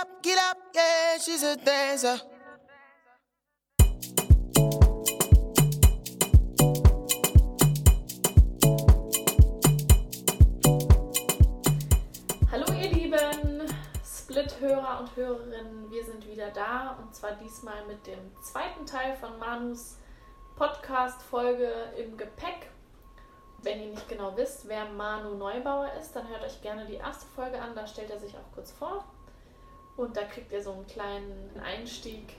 up, get up, yeah, she's a dancer. Hallo ihr lieben Split-Hörer und Hörerinnen, wir sind wieder da und zwar diesmal mit dem zweiten Teil von Manus Podcast-Folge im Gepäck. Wenn ihr nicht genau wisst, wer Manu Neubauer ist, dann hört euch gerne die erste Folge an, da stellt er sich auch kurz vor und da kriegt ihr so einen kleinen Einstieg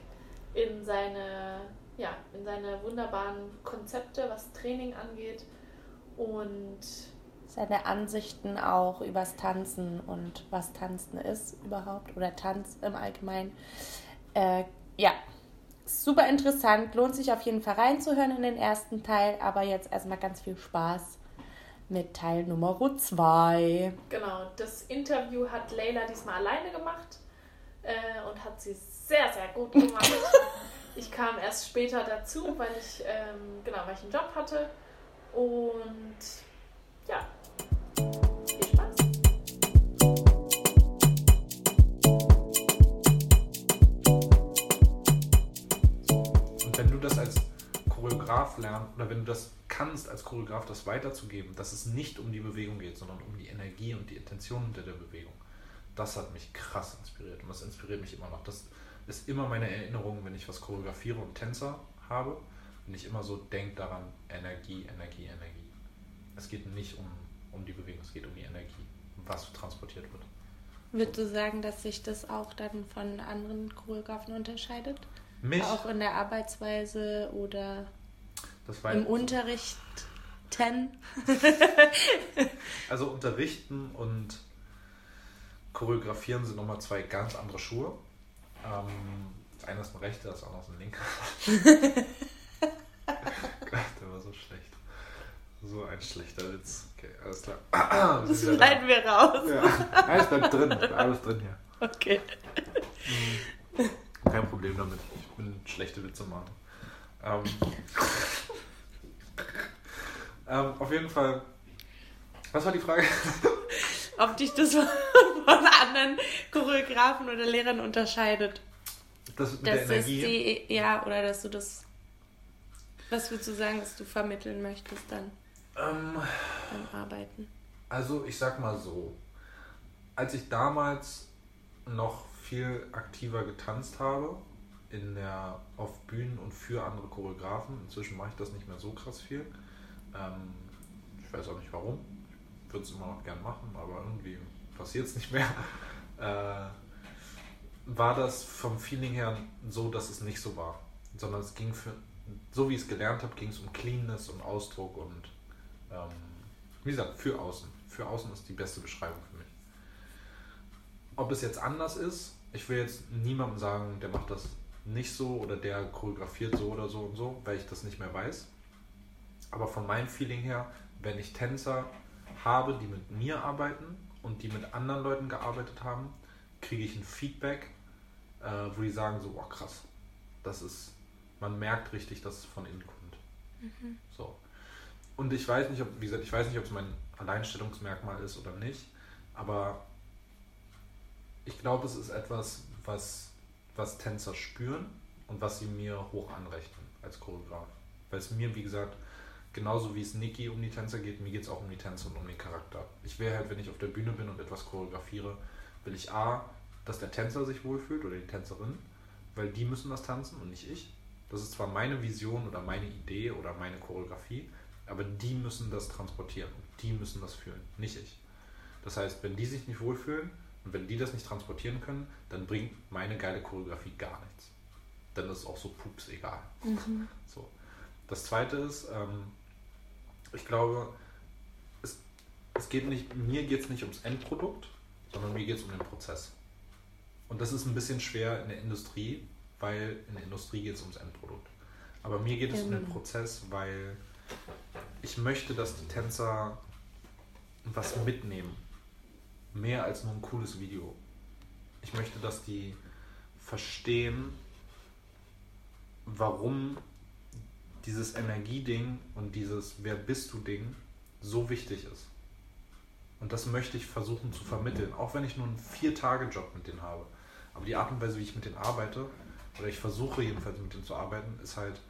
in seine, ja, in seine wunderbaren Konzepte, was Training angeht und seine Ansichten auch übers Tanzen und was Tanzen ist überhaupt oder Tanz im Allgemeinen. Äh, ja, super interessant. Lohnt sich auf jeden Fall reinzuhören in den ersten Teil, aber jetzt erstmal ganz viel Spaß mit Teil Nummer 2. Genau, das Interview hat Leila diesmal alleine gemacht äh, und hat sie sehr, sehr gut gemacht. ich kam erst später dazu, weil ich, ähm, genau, weil ich einen Job hatte. Und ja, viel Spaß. Und wenn du das als Choreograf lernst oder wenn du das kannst, als Choreograf das weiterzugeben, dass es nicht um die Bewegung geht, sondern um die Energie und die Intention hinter der Bewegung, das hat mich krass inspiriert und das inspiriert mich immer noch. Das ist immer meine Erinnerung, wenn ich was choreografiere und Tänzer habe, wenn ich immer so denke daran, Energie, Energie, Energie. Es geht nicht um, um die Bewegung, es geht um die Energie, was transportiert wird. Würdest du sagen, dass sich das auch dann von anderen Choreografen unterscheidet? Mich, Auch in der Arbeitsweise oder im Unterricht? Ten? Also unterrichten und choreografieren sind nochmal zwei ganz andere Schuhe. Ähm, das eine ist ein rechter, das andere ist ein linker. Gott, der war so schlecht. So ein schlechter Witz. Okay, alles klar. Das schneiden wir raus. Ja, alles bleibt drin. Alles drin hier. Okay. Kein Problem damit. Ich bin schlechte Witze machen. Ähm, ähm, auf jeden Fall. Was war die Frage? Ob dich das von anderen Choreografen oder Lehrern unterscheidet. Das mit Dass der Energie. die, ja, oder dass du das, was würdest du sagen, dass du vermitteln möchtest dann Ähm, beim Arbeiten? Also ich sag mal so, als ich damals noch viel aktiver getanzt habe, in der, auf Bühnen und für andere Choreografen, inzwischen mache ich das nicht mehr so krass viel. Ähm, ich weiß auch nicht warum. Würde es immer noch gern machen, aber irgendwie passiert es nicht mehr. Äh, war das vom Feeling her so, dass es nicht so war. Sondern es ging für, so wie ich es gelernt habe, ging es um Cleanness und Ausdruck und ähm, wie gesagt, für außen. Für außen ist die beste Beschreibung für mich. Ob es jetzt anders ist, ich will jetzt niemandem sagen, der macht das nicht so oder der choreografiert so oder so und so, weil ich das nicht mehr weiß. Aber von meinem Feeling her, wenn ich Tänzer habe, die mit mir arbeiten und die mit anderen Leuten gearbeitet haben, kriege ich ein Feedback, äh, wo die sagen so, boah krass, das ist, man merkt richtig, dass es von innen kommt. So. Und ich weiß nicht, ob, wie gesagt, ich weiß nicht, ob es mein Alleinstellungsmerkmal ist oder nicht, aber ich glaube, es ist etwas, was, was Tänzer spüren und was sie mir hoch anrechnen als Choreograf. Weil es mir, wie gesagt, genauso wie es Niki um die Tänzer geht, mir geht es auch um die Tänzer und um den Charakter. Ich will halt, wenn ich auf der Bühne bin und etwas choreografiere, will ich A, dass der Tänzer sich wohlfühlt oder die Tänzerin, weil die müssen das tanzen und nicht ich. Das ist zwar meine Vision oder meine Idee oder meine Choreografie, aber die müssen das transportieren und die müssen das fühlen, nicht ich. Das heißt, wenn die sich nicht wohlfühlen und wenn die das nicht transportieren können, dann bringt meine geile Choreografie gar nichts. Dann ist es auch so pups egal. So. Das zweite ist, ähm, ich glaube, es, es geht nicht, mir geht es nicht ums Endprodukt, sondern mir geht es um den Prozess. Und das ist ein bisschen schwer in der Industrie, weil in der Industrie geht es ums Endprodukt. Aber mir geht es um den Genau. Prozess, weil ich möchte, dass die Tänzer was mitnehmen. Mehr als nur ein cooles Video. Ich möchte, dass die verstehen, warum dieses Energieding und dieses Wer bist du Ding so wichtig ist. Und das möchte ich versuchen zu vermitteln, auch wenn ich nur einen Vier-Tage-Job mit denen habe. Aber die Art und Weise, wie ich mit denen arbeite, oder ich versuche jedenfalls mit denen zu arbeiten, ist halt,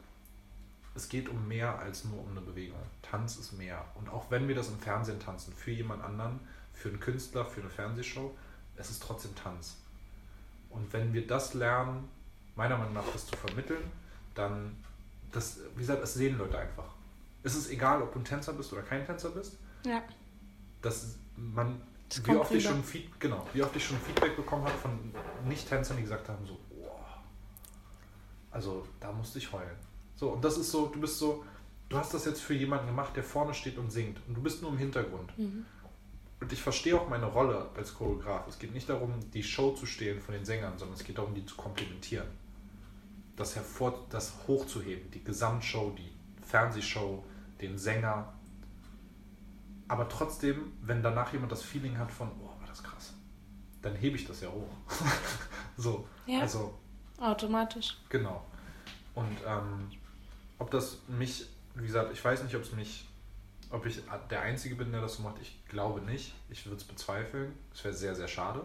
es geht um mehr als nur um eine Bewegung. Tanz ist mehr. Und auch wenn wir das im Fernsehen tanzen, für jemand anderen, für einen Künstler, für eine Fernsehshow, es ist trotzdem Tanz. Und wenn wir das lernen, meiner Meinung nach das zu vermitteln, dann, das, wie gesagt, das sehen Leute einfach. Es ist egal, ob du ein Tänzer bist oder kein Tänzer bist. Ja. dass man, Das wie oft, ich schon Feed, genau, wie oft ich schon Feedback bekommen habe von Nicht-Tänzern, die gesagt haben, so, boah, also da musste ich heulen. So, und das ist so, du bist so, du hast das jetzt für jemanden gemacht, der vorne steht und singt und du bist nur im Hintergrund. Mhm. Und ich verstehe auch meine Rolle als Choreograf. Es geht nicht darum, die Show zu stehlen von den Sängern, sondern es geht darum, die zu komplementieren. Das hervor, das hochzuheben, die Gesamtshow, die Fernsehshow, den Sänger. Aber trotzdem, wenn danach jemand das Feeling hat von, oh, war das krass, dann hebe ich das ja hoch. so, Ja. also Automatisch. Genau. Und ähm, ob das mich, wie gesagt, ich weiß nicht, ob es mich, ob ich der Einzige bin, der das so macht. Ich glaube nicht. Ich würde es bezweifeln. Es wäre sehr, sehr schade.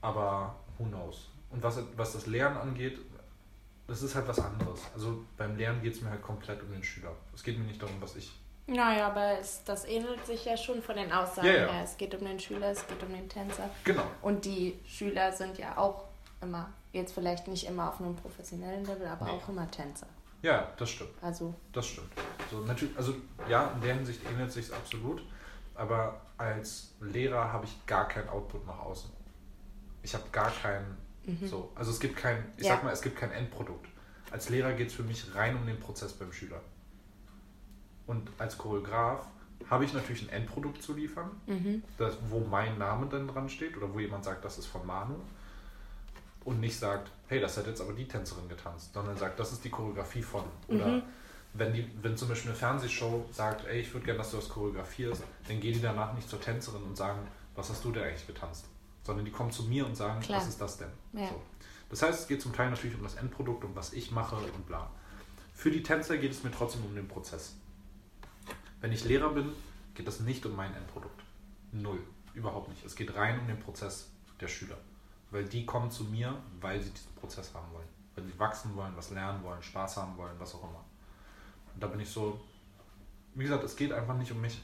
Aber who knows? Und was, was das Lernen angeht, das ist halt was anderes. Also beim Lernen geht es mir halt komplett um den Schüler. Es geht mir nicht darum, was ich. Naja, aber es, das ähnelt sich ja schon von den Aussagen Ja, ja. her. Es geht um den Schüler, es geht um den Tänzer. Genau. Und die Schüler sind ja auch immer, jetzt vielleicht nicht immer auf einem professionellen Level, aber Nee. auch immer Tänzer. Ja, das stimmt. Also, Das stimmt. So, natürlich, also ja, in der Hinsicht ähnelt sich absolut. Aber als Lehrer habe ich gar keinen Output nach außen. Ich habe gar keinen. So, also es gibt kein, ich Ja. sag mal, es gibt kein Endprodukt. Als Lehrer geht es für mich rein um den Prozess beim Schüler. Und als Choreograf habe ich natürlich ein Endprodukt zu liefern, mhm. das, wo mein Name dann dran steht oder wo jemand sagt, das ist von Manu und nicht sagt, hey, das hat jetzt aber die Tänzerin getanzt, sondern sagt, das ist die Choreografie von. Oder Mhm. wenn, die, wenn zum Beispiel eine Fernsehshow sagt, ey, ich würde gerne, dass du das choreografierst, dann gehen die danach nicht zur Tänzerin und sagen, was hast du denn eigentlich getanzt? Sondern die kommen zu mir und sagen, Klar. was ist das denn? Ja. So. Das heißt, es geht zum Teil natürlich um das Endprodukt, um was ich mache und bla. Für die Tänzer geht es mir trotzdem um den Prozess. Wenn ich Lehrer bin, geht es nicht um mein Endprodukt. Null. Überhaupt nicht. Es geht rein um den Prozess der Schüler. Weil die kommen zu mir, weil sie diesen Prozess haben wollen. Weil sie wachsen wollen, was lernen wollen, Spaß haben wollen, was auch immer. Und da bin ich so, wie gesagt, es geht einfach nicht um mich.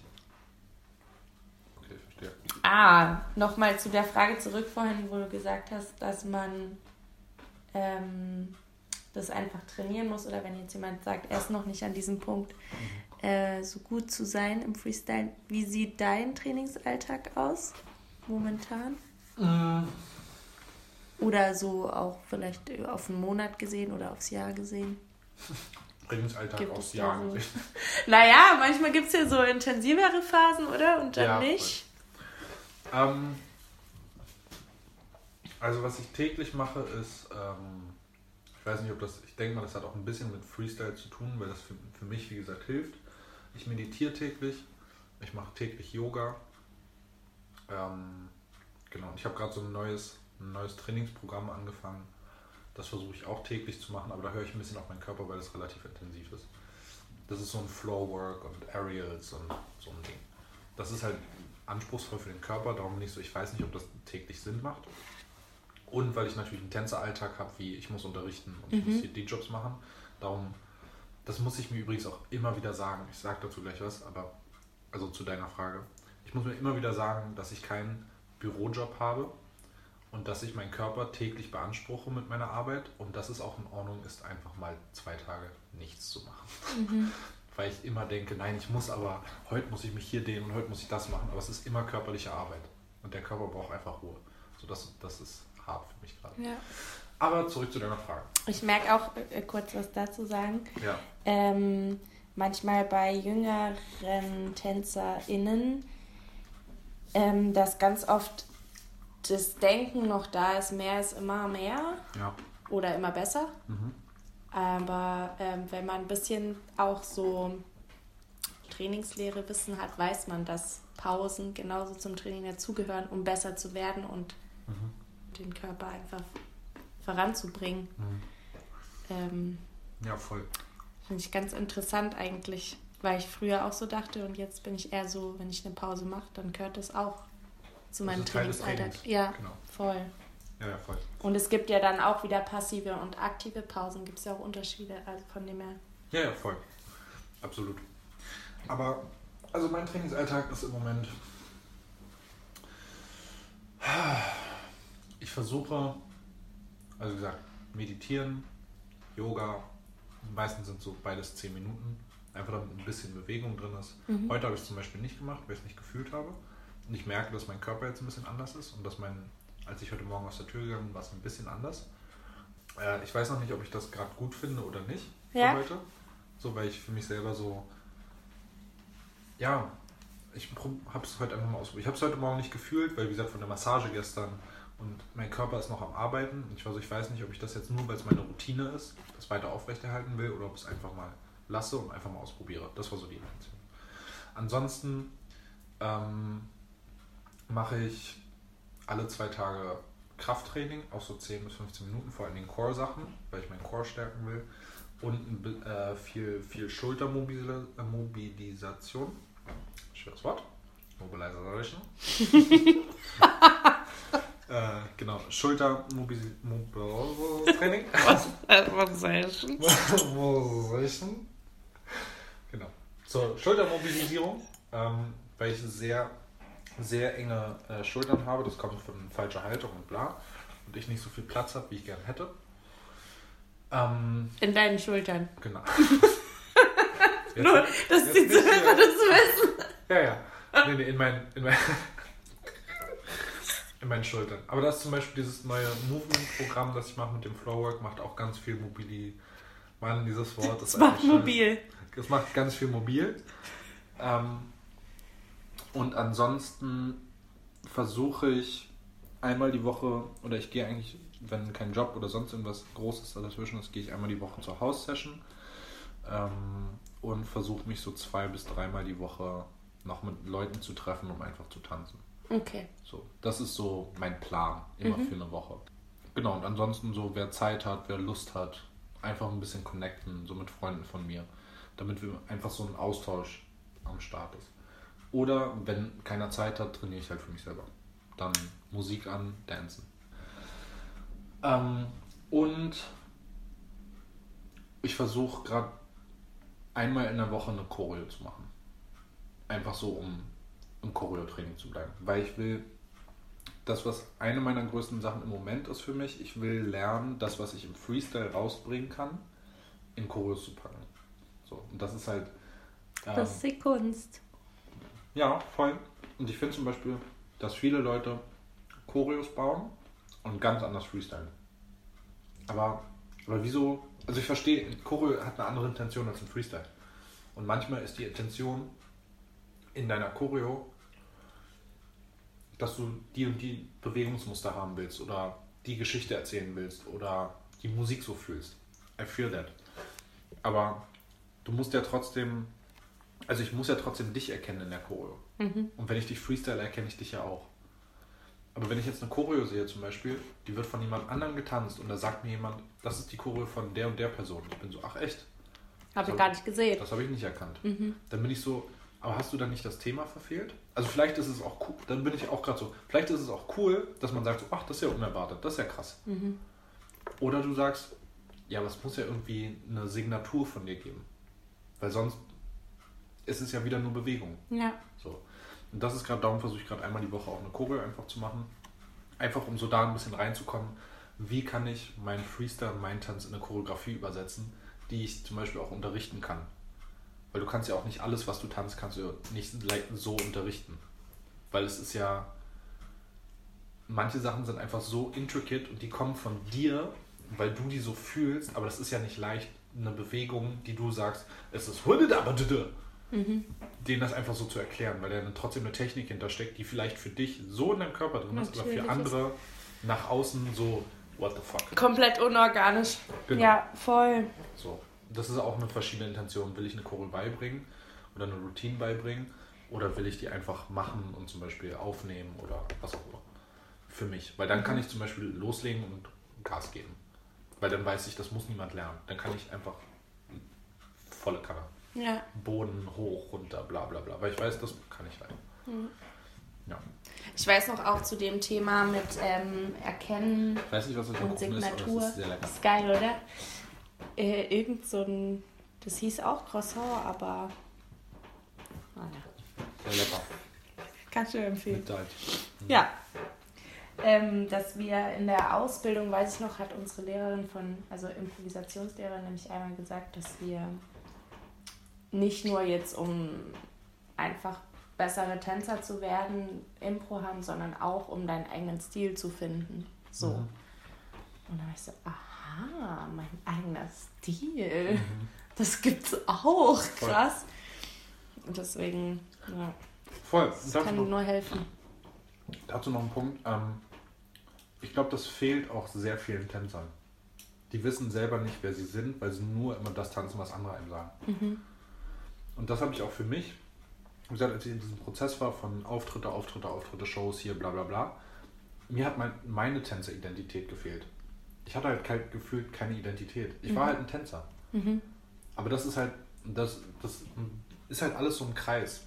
Okay, verstehe. Ah, nochmal zu der Frage zurück vorhin, wo du gesagt hast, dass man ähm, das einfach trainieren muss oder wenn jetzt jemand sagt, er ist noch nicht an diesem Punkt, äh, so gut zu sein im Freestyle. Wie sieht dein Trainingsalltag aus momentan? Oder so auch vielleicht auf einen Monat gesehen oder aufs Jahr gesehen? Trainingsalltag Gibt da Jahren. so- Naja, manchmal gibt es ja so intensivere Phasen, oder? Und dann Ja, nicht. Ähm, also was ich täglich mache ist, ähm, ich weiß nicht, ob das, ich denke mal, das hat auch ein bisschen mit Freestyle zu tun, weil das für, für mich, wie gesagt, hilft. Ich meditiere täglich, ich mache täglich Yoga. Ähm, genau, ich habe gerade so ein neues, ein neues Trainingsprogramm angefangen. Das versuche ich auch täglich zu machen, aber da höre ich ein bisschen auf meinen Körper, weil das relativ intensiv ist. Das ist so ein Flow-Work und Aerials und so ein Ding. Das ist halt anspruchsvoll für den Körper, darum bin ich so, ich weiß nicht, ob das täglich Sinn macht. Und weil ich natürlich einen Tänzeralltag habe, wie ich muss unterrichten und ich Mhm. muss hier die Jobs machen. Darum, das muss ich mir übrigens auch immer wieder sagen. Ich sage dazu gleich was, aber also zu deiner Frage. Ich muss mir immer wieder sagen, dass ich keinen Bürojob habe und dass ich meinen Körper täglich beanspruche mit meiner Arbeit und dass es auch in Ordnung ist, einfach mal zwei Tage nichts zu machen. Weil ich immer denke, nein, ich muss aber, heute muss ich mich hier dehnen und heute muss ich das machen. Aber es ist immer körperliche Arbeit. Und der Körper braucht einfach Ruhe. So das, das ist hart für mich gerade. Ja. Aber zurück zu deiner Frage. Ich merke auch äh, kurz was dazu sagen. Ja. Ähm, manchmal bei jüngeren TänzerInnen, ähm, dass ganz oft das Denken noch da ist, mehr ist immer mehr Ja. oder immer besser. Mhm. Aber ähm, wenn man ein bisschen auch so Trainingslehre Wissen hat, weiß man, dass Pausen genauso zum Training dazugehören, um besser zu werden und Mhm. den Körper einfach voranzubringen. Mhm. Ähm, Ja, voll. Finde ich ganz interessant eigentlich, weil ich früher auch so dachte und jetzt bin ich eher so, wenn ich eine Pause mache, dann gehört das auch zu meinem des Trainingsalltag. Trainings. Ja, Genau. voll. Ja, ja, voll. Und es gibt ja dann auch wieder passive und aktive Pausen. Gibt es ja auch Unterschiede. Also von dem her. Ja, ja, voll. Absolut. Aber, also mein Trainingsalltag ist im Moment. Ich versuche, also wie gesagt, meditieren, Yoga, meistens sind so beides 10 Minuten, einfach damit ein bisschen Bewegung drin ist. Heute habe ich es zum Beispiel nicht gemacht, weil ich es nicht gefühlt habe. Und ich merke, dass mein Körper jetzt ein bisschen anders ist und dass mein, als ich heute Morgen aus der Tür gegangen bin, war es ein bisschen anders. Äh, ich weiß noch nicht, ob ich das gerade gut finde oder nicht für Ja. heute. So, weil ich für mich selber so, ja, ich habe es heute einfach mal ausprobiert. Ich habe es heute Morgen nicht gefühlt, weil wie gesagt von der Massage gestern und mein Körper ist noch am Arbeiten. Ich, also ich weiß nicht, ob ich das jetzt nur, weil es meine Routine ist, das weiter aufrechterhalten will oder ob ich es einfach mal lasse und einfach mal ausprobiere. Das war so die Intention. Ansonsten ähm, mache ich alle zwei Tage Krafttraining, auch so 10 bis 15 Minuten, vor allem den Core-Sachen, weil ich meinen Core stärken will. Und ein äh, viel, viel Schultermobilisation. Schweres Wort. Mobilization. äh, genau, Schultermobilisation. Mobilisation. Genau. Zur Schultermobilisierung, ähm, weil ich sehr, sehr enge äh, Schultern habe. Das kommt von falscher Haltung und bla. Und ich nicht so viel Platz habe, wie ich gern hätte. Ähm, In deinen Schultern. genau. Nur, dass jetzt die Zuhörer das wissen. Ja, ja. Nee, nee, in meinen, in meinen, in meinen Schultern. Aber das ist zum Beispiel dieses neue Movement-Programm, das ich mache mit dem Flowwork, macht auch ganz viel Mobili. Mann, dieses Wort ist Das macht schön. mobil. Es macht ganz viel mobil. Ähm, und ansonsten versuche ich einmal die Woche, oder ich gehe eigentlich, wenn kein Job oder sonst irgendwas Großes dazwischen ist, gehe ich einmal die Woche zur House-Session ähm, und versuche mich so zwei bis dreimal die Woche noch mit Leuten zu treffen, um einfach zu tanzen. Okay. So, das ist so mein Plan, immer für eine Woche. Genau, und ansonsten so, wer Zeit hat, wer Lust hat, einfach ein bisschen connecten, so mit Freunden von mir, damit wir einfach so ein Austausch am Start ist. Oder wenn keiner Zeit hat, trainiere ich halt für mich selber. Dann Musik an, dancen. Ähm, und ich versuche gerade einmal in der Woche eine Choreo zu machen. Einfach so, um im Choreo-Training zu bleiben. Weil ich will, das, was eine meiner größten Sachen im Moment ist für mich, ich will lernen, das, was ich im Freestyle rausbringen kann, in Choreos zu packen. So, und das ist halt. ähm, Das ist die Kunst. Ja, voll. Und ich finde zum Beispiel, dass viele Leute Choreos bauen und ganz anders freestylen. Aber, aber wieso? Also ich verstehe, Choreo hat eine andere Intention als ein Freestyle. Und manchmal ist die Intention in deiner Choreo, dass du die und die Bewegungsmuster haben willst oder die Geschichte erzählen willst oder die Musik so fühlst. I feel that. Aber du musst ja trotzdem, also ich muss ja trotzdem dich erkennen in der Choreo. Und wenn ich dich freestyle, erkenne ich dich ja auch. Aber wenn ich jetzt eine Choreo sehe zum Beispiel, die wird von jemand anderem getanzt und da sagt mir jemand, das ist die Choreo von der und der Person. Ich bin so, ach echt, Habe ich So. gar nicht gesehen. das habe ich nicht erkannt. Dann bin ich so, aber hast du dann nicht das Thema verfehlt? Also vielleicht ist es auch cool, dann bin ich auch gerade so, vielleicht ist es auch cool, dass man sagt so, ach, das ist ja unerwartet, das ist ja krass. Oder du sagst, ja, aber es muss ja irgendwie eine Signatur von dir geben. Weil sonst ist es ja wieder nur Bewegung. Ja. So. Und das ist gerade, darum versuche ich gerade einmal die Woche auch eine Choreo einfach zu machen. Einfach um so da ein bisschen reinzukommen, wie kann ich meinen Freestyle meinen Tanz in eine Choreografie übersetzen, die ich zum Beispiel auch unterrichten kann. Weil du kannst ja auch nicht alles, was du tanzt, kannst du nicht so unterrichten. Weil es ist ja, manche Sachen sind einfach so intricate und die kommen von dir, weil du die so fühlst, aber das ist ja nicht leicht, eine Bewegung, die du sagst, es ist aber denen das einfach so zu erklären, weil da dann trotzdem eine Technik hintersteckt, die vielleicht für dich so in deinem Körper drin ist, aber Natürlich für andere nach außen so, what the fuck. Komplett unorganisch. Genau. Ja, voll. So. Das ist auch eine verschiedene Intention. Will ich eine Choreo beibringen oder eine Routine beibringen oder will ich die einfach machen und zum Beispiel aufnehmen oder was auch immer. Für mich. Weil dann kann ich zum Beispiel loslegen und Gas geben. Weil dann weiß ich, das muss niemand lernen. Dann kann ich einfach volle Kanne. Ja. Boden hoch, runter, bla bla bla. Weil ich weiß, das kann ich halt. Ja. Ich weiß noch auch zu dem Thema mit ähm, Erkennen Ich weiß nicht, was das und ist, Signatur. das ist sehr lecker. ist geil, oder? Äh, irgend so ein. Das hieß auch Croissant, aber. Ah, ja. Sehr lecker. Kannst du empfehlen. Salz. Ja. Ähm, dass wir in der Ausbildung, weiß ich noch, hat unsere Lehrerin von, also Improvisationslehrerin, nämlich einmal gesagt, dass wir nicht nur jetzt um einfach bessere Tänzer zu werden, Impro haben, sondern auch um deinen eigenen Stil zu finden. So. Mhm. Und dann war ich so, aha, mein eigener Stil. Das gibt's auch. Krass. Und deswegen, ja, Voll. das dazu kann noch, nur helfen. dazu noch ein Punkt. Ähm, ich glaube, das fehlt auch sehr vielen Tänzern. Die wissen selber nicht, wer sie sind, weil sie nur immer das tanzen, was andere einem sagen. Mhm. Und das habe ich auch für mich, wie gesagt, als ich in diesem Prozess war von Auftritte, Auftritte, Auftritte, Shows hier, bla bla bla, mir hat mein, meine Tänzeridentität gefehlt. Ich hatte halt kein, gefühlt keine Identität. Ich war halt ein Tänzer. Mhm. Aber das ist halt, das, das ist halt alles so ein Kreis.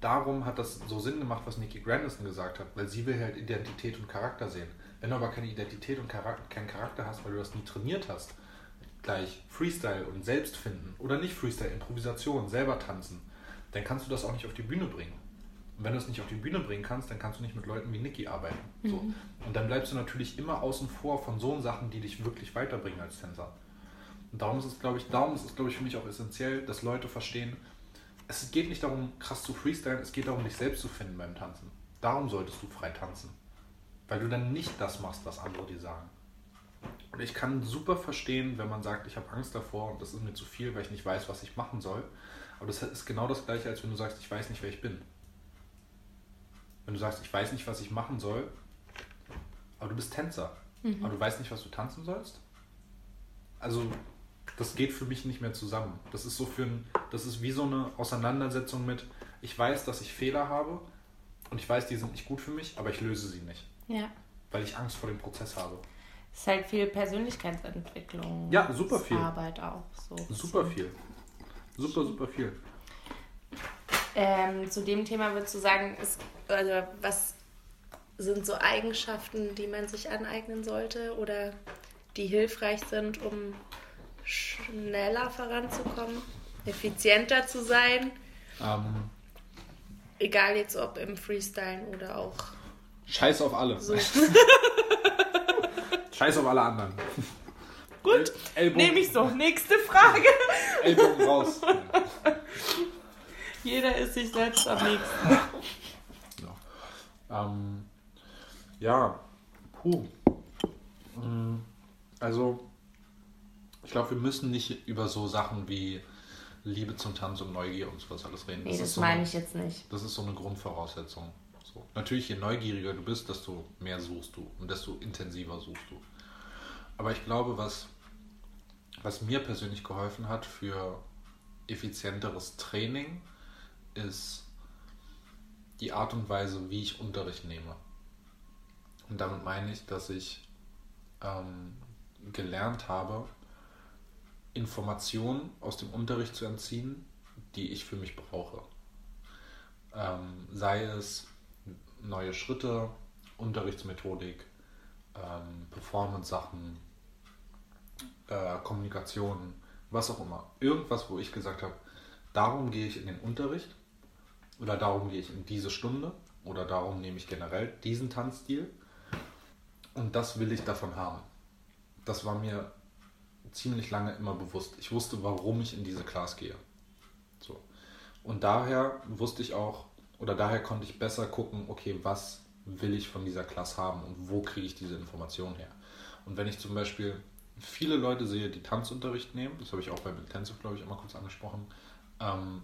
Darum hat das so Sinn gemacht, was Nikki Grandison gesagt hat, weil sie will halt Identität und Charakter sehen. Wenn du aber keine Identität und Charakter, keinen Charakter hast, weil du das nie trainiert hast, gleich Freestyle und selbst finden oder nicht Freestyle, Improvisation, selber tanzen, dann kannst du das auch nicht auf die Bühne bringen. Und wenn du es nicht auf die Bühne bringen kannst, dann kannst du nicht mit Leuten wie Nikki arbeiten. So. Und dann bleibst du natürlich immer außen vor von so Sachen, die dich wirklich weiterbringen als Tänzer. Und darum ist es, glaube ich, darum ist es, glaube ich, für mich auch essentiell, dass Leute verstehen, es geht nicht darum, krass zu freestylen, es geht darum, dich selbst zu finden beim Tanzen. Darum solltest du frei tanzen. Weil du dann nicht das machst, was andere dir sagen. Ich kann super verstehen, wenn man sagt, ich habe Angst davor und das ist mir zu viel, weil ich nicht weiß, was ich machen soll. Aber das ist genau das gleiche, als wenn du sagst, ich weiß nicht, wer ich bin. Wenn du sagst, ich weiß nicht, was ich machen soll, aber du bist Tänzer, aber du weißt nicht, was du tanzen sollst. Also das geht für mich nicht mehr zusammen. Das ist so für ein, das ist wie so eine Auseinandersetzung mit, ich weiß, dass ich Fehler habe und ich weiß, die sind nicht gut für mich, aber ich löse sie nicht, Ja. weil ich Angst vor dem Prozess habe. Es ist halt viel Persönlichkeitsentwicklung. Ja, super viel. Arbeit auch. So. Super viel. Super, super viel. Ähm, zu dem Thema würdest du sagen, ist, also was sind so Eigenschaften, die man sich aneignen sollte oder die hilfreich sind, um schneller voranzukommen, effizienter zu sein? Ähm, Egal jetzt ob im Freestylen oder auch Scheiß auf alle. so. Scheiß auf alle anderen. Gut, El nehme ich so. Nächste Frage. Ellbogen raus. Jeder ist sich selbst am nächsten. Ja, ähm, ja. puh. Mm, Also, ich glaube, wir müssen nicht über so Sachen wie Liebe zum Tanz und Neugier und sowas alles reden. Nee, ist das so meine eine, ich jetzt nicht. Das ist so eine Grundvoraussetzung. So. Natürlich, je neugieriger du bist, desto mehr suchst du und desto intensiver suchst du. Aber ich glaube, was, was mir persönlich geholfen hat für effizienteres Training, ist die Art und Weise, wie ich Unterricht nehme. Und damit meine ich, dass ich ähm, gelernt habe, Informationen aus dem Unterricht zu entziehen, die ich für mich brauche. Ähm, sei es neue Schritte, Unterrichtsmethodik, ähm, Performance-Sachen, äh, Kommunikation, was auch immer. Irgendwas, wo ich gesagt habe, darum gehe ich in den Unterricht oder darum gehe ich in diese Stunde oder darum nehme ich generell diesen Tanzstil und das will ich davon haben. Das war mir ziemlich lange immer bewusst. Ich wusste, warum ich in diese Class gehe. So. Und daher wusste ich auch, oder daher konnte ich besser gucken, okay, was will ich von dieser Class haben und wo kriege ich diese Information her. Und wenn ich zum Beispiel viele Leute sehe, die Tanzunterricht nehmen, das habe ich auch beim Intensive, glaube ich, immer kurz angesprochen, ähm,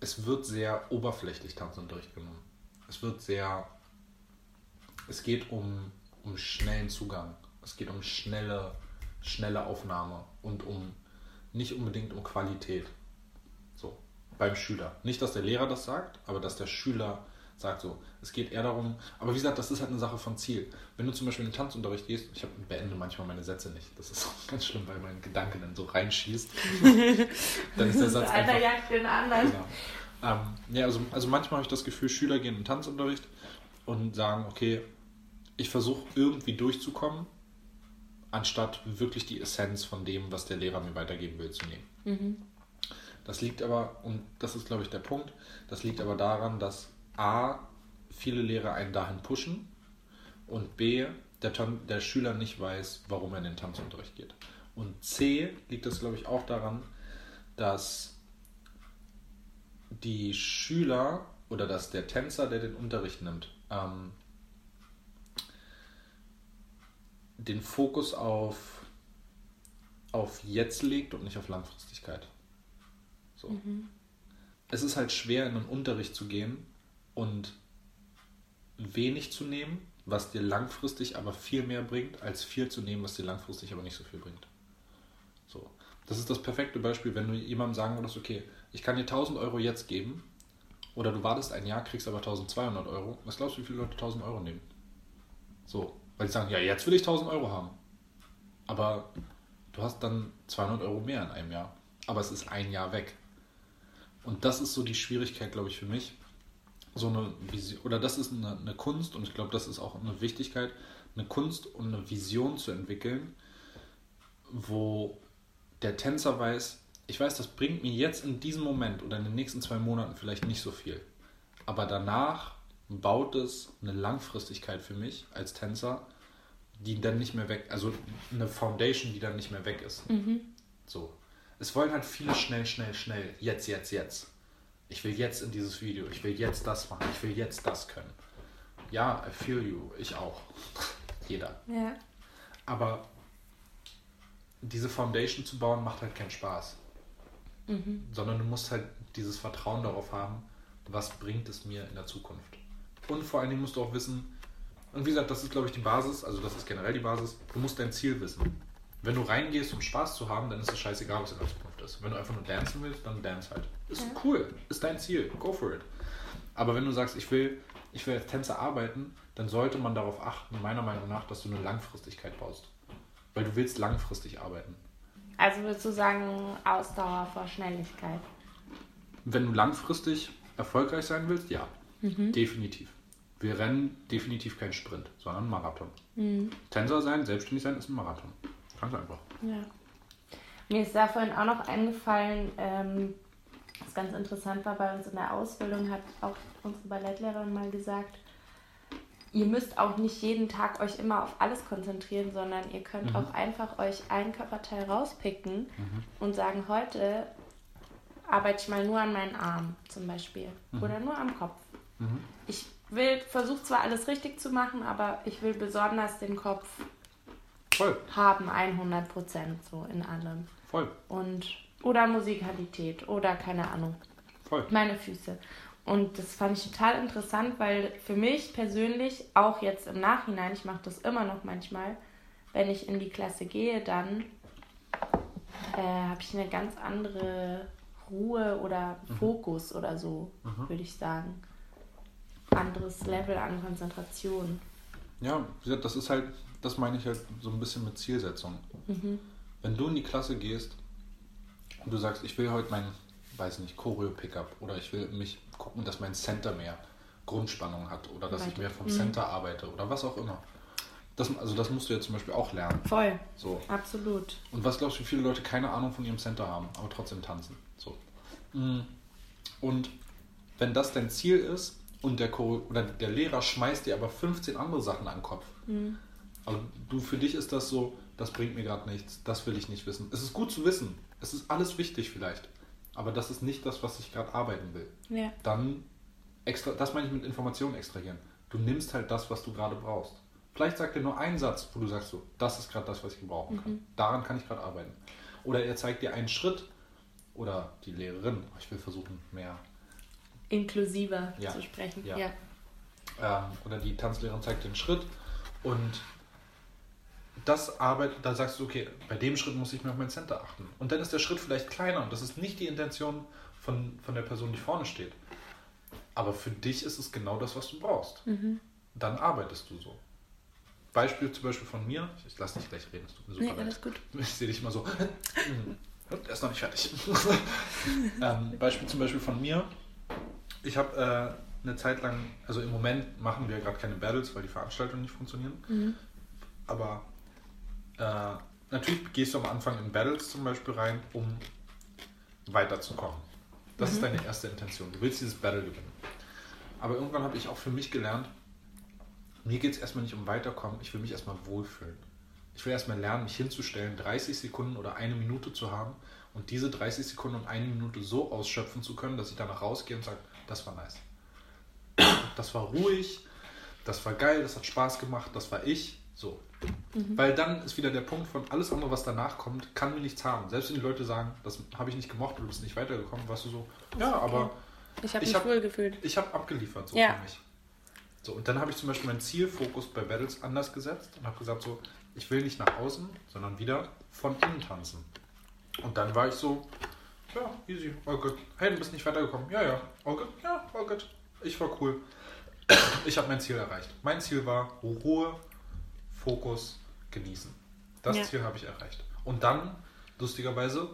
es wird sehr oberflächlich Tanzunterricht genommen. Es wird sehr, es geht um, um schnellen Zugang. Es geht um schnelle, schnelle Aufnahme und um nicht unbedingt um Qualität. So, beim Schüler. Nicht, dass der Lehrer das sagt, aber dass der Schüler sagt so. Es geht eher darum, aber wie gesagt, das ist halt eine Sache von Ziel. Wenn du zum Beispiel in den Tanzunterricht gehst, ich hab, beende manchmal meine Sätze nicht. Das ist auch ganz schlimm, weil mein Gedanke dann so reinschießt. dann ist der Satz Einer einfach, jagt den anderen. Genau. Ähm, ja, also, also manchmal habe ich das Gefühl, Schüler gehen in den Tanzunterricht und sagen, okay, ich versuche irgendwie durchzukommen, anstatt wirklich die Essenz von dem, was der Lehrer mir weitergeben will, zu nehmen. Das liegt aber, und das ist, glaube ich, der Punkt, das liegt aber daran, dass A, viele Lehrer einen dahin pushen und B, der, Tan der Schüler nicht weiß, warum er in den Tanzunterricht geht. Und C, liegt das, glaube ich, auch daran, dass die Schüler oder dass der Tänzer, der den Unterricht nimmt, ähm, den Fokus auf, auf jetzt legt und nicht auf Langfristigkeit. So. Es ist halt schwer, in einen Unterricht zu gehen und wenig zu nehmen, was dir langfristig aber viel mehr bringt, als viel zu nehmen, was dir langfristig aber nicht so viel bringt. So. Das ist das perfekte Beispiel, wenn du jemandem sagen würdest, okay, ich kann dir 1000 Euro jetzt geben, oder du wartest ein Jahr, kriegst aber 1200 Euro. Was glaubst du, wie viele Leute 1000 Euro nehmen? So, weil sie sagen, ja, jetzt will ich 1000 Euro haben. Aber du hast dann 200 Euro mehr in einem Jahr. Aber es ist ein Jahr weg. Und das ist so die Schwierigkeit, glaube ich, für mich. So eine Vision, oder das ist eine, eine Kunst und ich glaube, das ist auch eine Wichtigkeit, eine Kunst und eine Vision zu entwickeln, wo der Tänzer weiß, ich weiß, das bringt mir jetzt in diesem Moment oder in den nächsten zwei Monaten vielleicht nicht so viel. Aber danach baut es eine Langfristigkeit für mich als Tänzer, die dann nicht mehr weg, also eine Foundation, die dann nicht mehr weg ist. So. Es wollen halt viele schnell, schnell, schnell, jetzt, jetzt, jetzt. Ich will jetzt in dieses Video, ich will jetzt das machen, ich will jetzt das können. Ja, I feel you, ich auch. Jeder. Ja. Aber diese Foundation zu bauen, macht halt keinen Spaß. Sondern du musst halt dieses Vertrauen darauf haben, was bringt es mir in der Zukunft. Und vor allen Dingen musst du auch wissen, und wie gesagt, das ist, glaube ich, die Basis, also das ist generell die Basis, du musst dein Ziel wissen. Wenn du reingehst, um Spaß zu haben, dann ist es scheißegal, was in der Zukunft ist. Wenn du einfach nur dancen willst, dann dance halt. Ist cool, ist dein Ziel, go for it. Aber wenn du sagst, ich will, ich will als Tänzer arbeiten, dann sollte man darauf achten, meiner Meinung nach, dass du eine Langfristigkeit baust. Weil du willst langfristig arbeiten. Also würdest du sagen, Ausdauer vor Schnelligkeit? Wenn du langfristig erfolgreich sein willst, ja, definitiv. Wir rennen definitiv kein Sprint, sondern Marathon. Tänzer sein, selbstständig sein ist ein Marathon. Ganz einfach. Ja. Mir ist da vorhin auch noch eingefallen, ähm, was ganz interessant war bei uns in der Ausbildung, hat auch unsere Ballettlehrerin mal gesagt, ihr müsst auch nicht jeden Tag euch immer auf alles konzentrieren, sondern ihr könnt Mhm. auch einfach euch ein Körperteil rauspicken und sagen, heute arbeite ich mal nur an meinen Arm zum Beispiel Mhm. oder nur am Kopf. Ich will, versuche zwar alles richtig zu machen, aber ich will besonders den Kopf Voll, haben, 100 Prozent so in allem. voll, Und, oder Musikalität oder keine Ahnung, voll. meine Füße. Und das fand ich total interessant, weil für mich persönlich, auch jetzt im Nachhinein, ich mache das immer noch manchmal, wenn ich in die Klasse gehe, dann äh, habe ich eine ganz andere Ruhe oder Fokus oder so, würde ich sagen. Anderes Level an Konzentration. Ja, das ist halt, das meine ich halt so ein bisschen mit Zielsetzung. Wenn du in die Klasse gehst und du sagst, ich will heute mein, weiß nicht, Choreo-Pickup oder ich will mich gucken, dass mein Center mehr Grundspannung hat oder dass ich Weiter. mehr vom Center arbeite oder was auch immer. Das, also das musst du ja zum Beispiel auch lernen. Voll, So. absolut. Und was glaubst du, wie viele Leute keine Ahnung von ihrem Center haben, aber trotzdem tanzen? So. Mm. Und wenn das dein Ziel ist und der, Chore- oder der Lehrer schmeißt dir aber 15 andere Sachen an den Kopf, aber du für dich ist das so, das bringt mir gerade nichts, das will ich nicht wissen. Es ist gut zu wissen, es ist alles wichtig vielleicht, aber das ist nicht das, was ich gerade arbeiten will. Ja. Dann extra, das meine ich mit Informationen extrahieren. Du nimmst halt das, was du gerade brauchst. Vielleicht sagt er nur einen Satz, wo du sagst so, das ist gerade das, was ich gebrauchen kann. Daran kann ich gerade arbeiten. Oder er zeigt dir einen Schritt oder die Lehrerin. Ich will versuchen, mehr. Inklusiver Ja. zu sprechen. Ja. ja. Ähm, oder die Tanzlehrerin zeigt dir einen Schritt und das arbeitet, da sagst du, okay, bei dem Schritt muss ich mir auf mein Center achten. Und dann ist der Schritt vielleicht kleiner und das ist nicht die Intention von, von der Person, die vorne steht. Aber für dich ist es genau das, was du brauchst. Dann arbeitest du so. Beispiel zum Beispiel von mir, ich lass dich gleich reden, es tut mir super Nee, leid. alles gut. Ich sehe dich immer so. Er ist noch nicht fertig. ähm, Beispiel zum Beispiel von mir. Ich habe äh, eine Zeit lang, also im Moment machen wir gerade keine Battles, weil die Veranstaltungen nicht funktionieren. Mhm. Aber äh, natürlich gehst du am Anfang in Battles zum Beispiel rein, um weiterzukommen. Das Mhm. ist deine erste Intention. Du willst dieses Battle gewinnen. Aber irgendwann habe ich auch für mich gelernt, mir geht es erstmal nicht um Weiterkommen, ich will mich erstmal wohlfühlen. Ich will erstmal lernen, mich hinzustellen, 30 Sekunden oder eine Minute zu haben und diese 30 Sekunden und eine Minute so ausschöpfen zu können, dass ich danach rausgehe und sage, das war nice. Das war ruhig, das war geil, das hat Spaß gemacht, das war ich. So. Weil dann ist wieder der Punkt von alles andere, was danach kommt, kann mir nichts haben. Selbst wenn die Leute sagen, das habe ich nicht gemocht, du bist nicht weitergekommen, warst du so, ja, aber Ich habe Ich mich hab- wohl gefühlt. ich habe abgeliefert, so Ja. für mich. So, und dann habe ich zum Beispiel meinen Zielfokus bei Battles anders gesetzt und habe gesagt, so, ich will nicht nach außen, sondern wieder von innen tanzen. Und dann war ich so, ja, easy, all good. Hey, du bist nicht weitergekommen. Ja, ja, all good. Ja, all good. Ich war cool. Ich habe mein Ziel erreicht. Mein Ziel war Ruhe, Fokus, genießen. Das Ja. Ziel habe ich erreicht. Und dann, lustigerweise,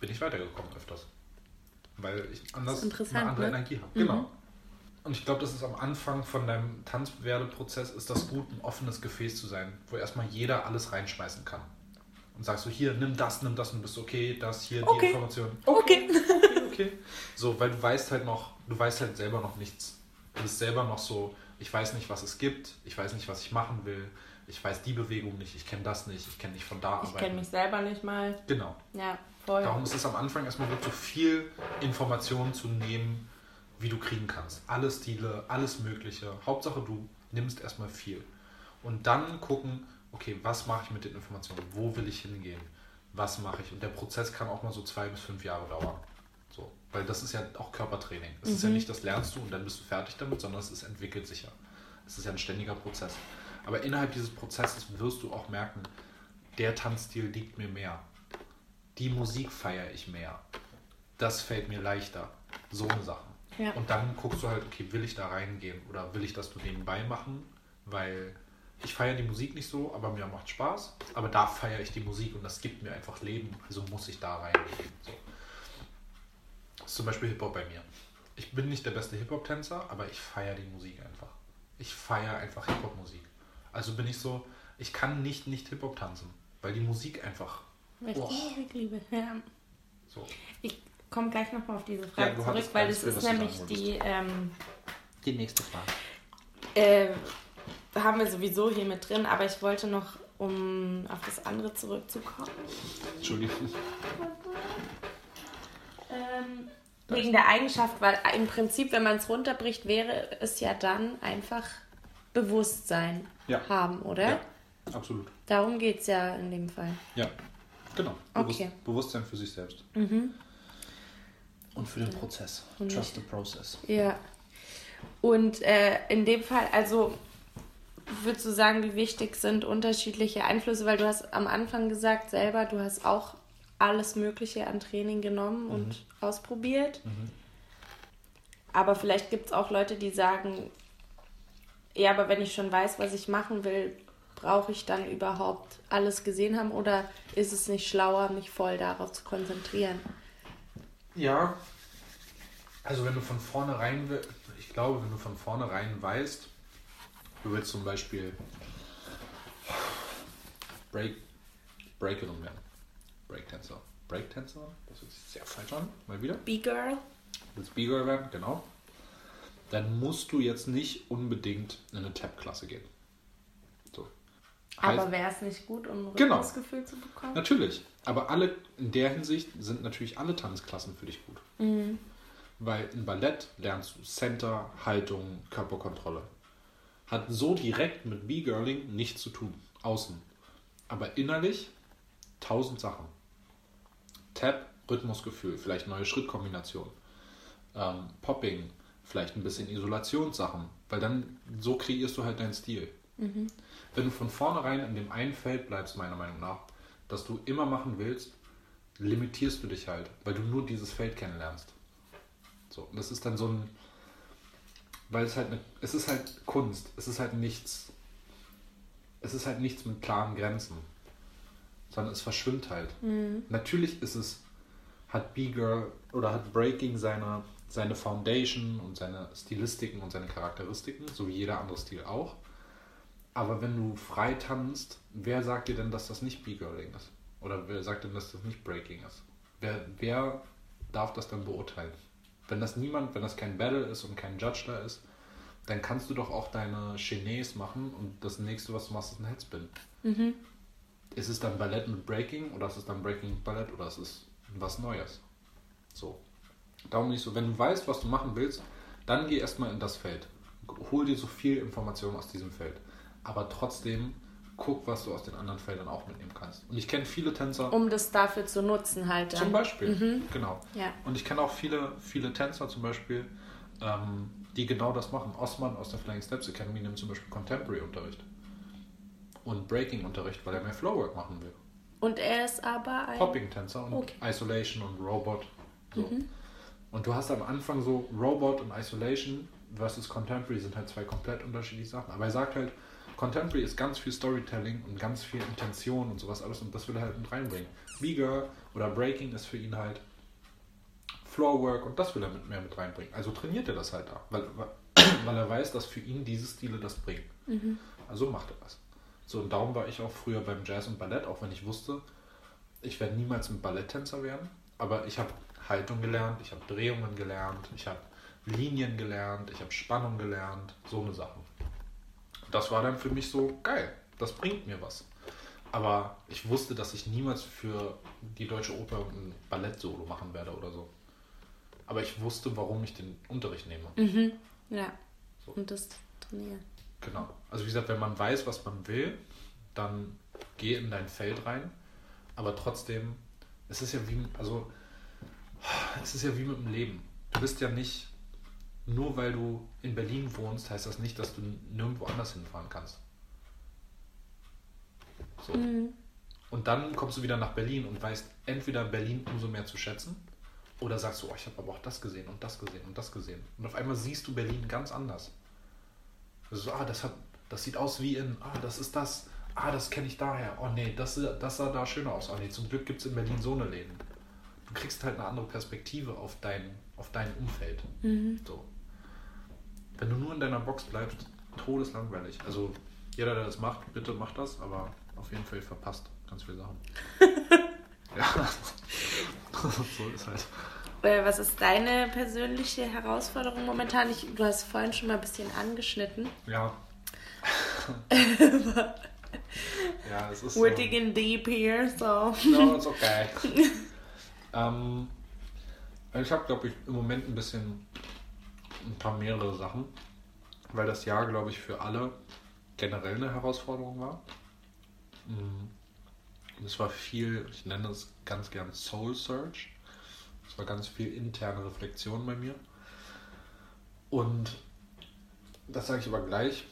bin ich weitergekommen öfters. Weil ich anders eine andere ne? Energie habe. Genau. Und ich glaube, das ist am Anfang von deinem Tanzwerdeprozess ist das gut, ein offenes Gefäß zu sein, wo erstmal jeder alles reinschmeißen kann. Und sagst so, hier, nimm das, nimm das und bist okay, das, hier, die Okay. Information. Okay. okay, okay. So, weil du weißt halt noch, du weißt halt selber noch nichts. Du bist selber noch so, ich weiß nicht, was es gibt, ich weiß nicht, was ich machen will, ich weiß die Bewegung nicht, ich kenne das nicht, ich kenne nicht von da Ich arbeiten. kenne mich selber nicht mal. Genau. Ja, voll. Darum ist es am Anfang erstmal gut, so viel Informationen zu nehmen, wie du kriegen kannst. Alle Stile, alles Mögliche. Hauptsache, du nimmst erstmal viel. Und dann gucken, okay, was mache ich mit den Informationen? Wo will ich hingehen? Was mache ich? Und der Prozess kann auch mal so zwei bis fünf Jahre dauern. So. Weil das ist ja auch Körpertraining. Es ist ja nicht, das lernst du und dann bist du fertig damit, sondern es ist entwickelt sich ja. Es ist ja ein ständiger Prozess. Aber innerhalb dieses Prozesses wirst du auch merken, der Tanzstil liegt mir mehr. Die Musik feiere ich mehr. Das fällt mir leichter. So eine Sachen. Ja. Und dann guckst du halt, okay, will ich da reingehen oder will ich das nur nebenbei machen? Weil ich feiere die Musik nicht so, aber mir macht Spaß. Aber da feiere ich die Musik und das gibt mir einfach Leben. Also muss ich da reingehen. So. Das ist zum Beispiel Hip-Hop bei mir. Ich bin nicht der beste Hip-Hop-Tänzer, aber ich feiere die Musik einfach. Ich feiere einfach Hip-Hop-Musik. Also bin ich so, ich kann nicht nicht Hip-Hop tanzen, weil die Musik einfach Weil ich die Musik liebe. Ja. so. Ich komme gleich nochmal auf diese Frage Ja, zurück, weil das ist nämlich die, ähm, Die nächste Frage. äh, haben wir sowieso hier mit drin, aber ich wollte noch, um auf das andere zurückzukommen, Entschuldigung. ähm, wegen der Eigenschaft, weil im Prinzip, wenn man es runterbricht, wäre es ja dann einfach Bewusstsein Ja. haben, oder? Ja, absolut. Darum geht es ja in dem Fall. Ja, genau. Okay. Bewusst, Bewusstsein für sich selbst. Und für den Prozess. Und Trust the process. Ja. Und äh, in dem Fall, also würdest du sagen, wie wichtig sind unterschiedliche Einflüsse? Weil du hast am Anfang gesagt, selber, du hast auch alles Mögliche an Training genommen und ausprobiert. Aber vielleicht gibt es auch Leute, die sagen, ja, aber wenn ich schon weiß, was ich machen will, brauche ich dann überhaupt alles gesehen haben oder ist es nicht schlauer, mich voll darauf zu konzentrieren? Ja. Also wenn du von vornherein, ich glaube, wenn du von vornherein weißt, du willst zum Beispiel Break, Breakerin werden. Breaktänzer. Breaktänzer? Das sich sehr falsch an. Mal wieder. B-Girl? Du willst B-Girl werden, genau. Dann musst du jetzt nicht unbedingt in eine Tab-Klasse gehen. So. Aber wäre es nicht gut, um ein Genau. Rhythmusgefühl zu bekommen? Natürlich. Aber alle, in der Hinsicht sind natürlich alle Tanzklassen für dich gut. Weil in Ballett lernst du Center, Haltung, Körperkontrolle. Hat so direkt mit B-Girling nichts zu tun. Außen. Aber innerlich tausend Sachen. Tap, Rhythmusgefühl, vielleicht neue Schrittkombinationen. Ähm, Popping, vielleicht ein bisschen Isolationssachen. Weil dann so kreierst du halt deinen Stil. Wenn du von vornherein in dem einen Feld bleibst, meiner Meinung nach, das du immer machen willst, limitierst du dich halt, weil du nur dieses Feld kennenlernst. So, und das ist dann so ein, weil es halt, eine, es ist halt Kunst, es ist halt nichts, es ist halt nichts mit klaren Grenzen, sondern es verschwimmt halt. Natürlich ist es, hat B-Girl oder hat Breaking seine, seine Foundation und seine Stilistiken und seine Charakteristiken, so wie jeder andere Stil auch. Aber wenn du frei tanzt, wer sagt dir denn, dass das nicht B-Girling ist? Oder wer sagt denn, dass das nicht Breaking ist? Wer, wer darf das dann beurteilen? Wenn das niemand, wenn das kein Battle ist und kein Judge da ist, dann kannst du doch auch deine Chinese machen und das nächste, was du machst, ist ein Headspin. Ist es dann Ballett mit Breaking oder ist es dann Breaking mit Ballett oder ist es was Neues? So. Darum nicht so, wenn du weißt, was du machen willst, dann geh erstmal in das Feld. Hol dir so viel Information aus diesem Feld. Aber trotzdem guck, was du aus den anderen Feldern auch mitnehmen kannst. Und ich kenne viele Tänzer, Um das dafür zu nutzen halt dann. zum Beispiel, genau. Ja. Und ich kenne auch viele, viele Tänzer zum Beispiel, ähm, die genau das machen. Osman aus der Flying Steps Academy nimmt zum Beispiel Contemporary-Unterricht und Breaking-Unterricht, weil er mehr Flowwork machen will. Und er ist aber ein... Popping-Tänzer und Okay. Isolation und Robot. So. Und du hast am Anfang so Robot und Isolation versus Contemporary sind halt zwei komplett unterschiedliche Sachen. Aber er sagt halt, Contemporary ist ganz viel Storytelling und ganz viel Intention und sowas alles und das will er halt mit reinbringen. Bigger oder Breaking ist für ihn halt Floorwork und das will er mit mehr mit reinbringen. Also trainiert er das halt da, weil, weil er weiß, dass für ihn diese Stile das bringen. Also macht er das. So, und darum war ich auch früher beim Jazz und Ballett, auch wenn ich wusste, ich werde niemals ein Balletttänzer werden, aber ich habe Haltung gelernt, ich habe Drehungen gelernt, ich habe Linien gelernt, ich habe Spannung gelernt, so eine Sachen. Das war dann für mich so geil, das bringt mir was. Aber ich wusste, dass ich niemals für die Deutsche Oper ein Ballett-Solo machen werde oder so. Aber ich wusste, warum ich den Unterricht nehme. Mhm. Ja. So. Und das trainieren. Genau. Also wie gesagt, wenn man weiß, was man will, dann geh in dein Feld rein. Aber trotzdem, es ist ja wie, also es ist ja wie mit dem Leben. Du bist ja nicht, nur weil du in Berlin wohnst, heißt das nicht, dass du nirgendwo anders hinfahren kannst. So. Und dann kommst du wieder nach Berlin und weißt entweder Berlin umso mehr zu schätzen oder sagst du, oh, ich habe aber auch das gesehen und das gesehen und das gesehen. Und auf einmal siehst du Berlin ganz anders. Also, ah, das, hat, das sieht aus wie in, ah, das ist das, ah, das kenne ich daher. Oh nee, das, das sah da schöner aus. Oh nee, zum Glück gibt es in Berlin so eine Läden. Du kriegst halt eine andere Perspektive auf dein, auf dein Umfeld. So. Wenn du nur in deiner Box bleibst, todeslangweilig. Also jeder, der das macht, bitte macht das, aber auf jeden Fall verpasst ganz viele Sachen. ja. so ist halt. Äh, Was ist deine persönliche Herausforderung momentan? Ich, du hast vorhin schon mal ein bisschen angeschnitten. Ja. ja, es ist. We're so- digging deep here, so. No, it's okay. Ähm, ich habe, glaube ich, im Moment ein bisschen ein paar mehrere Sachen, weil das Jahr, glaube ich, für alle generell eine Herausforderung war. Und Es war viel, ich nenne es ganz gern Soul Search. Es war ganz viel interne Reflexion bei mir. Und das sage ich aber gleich.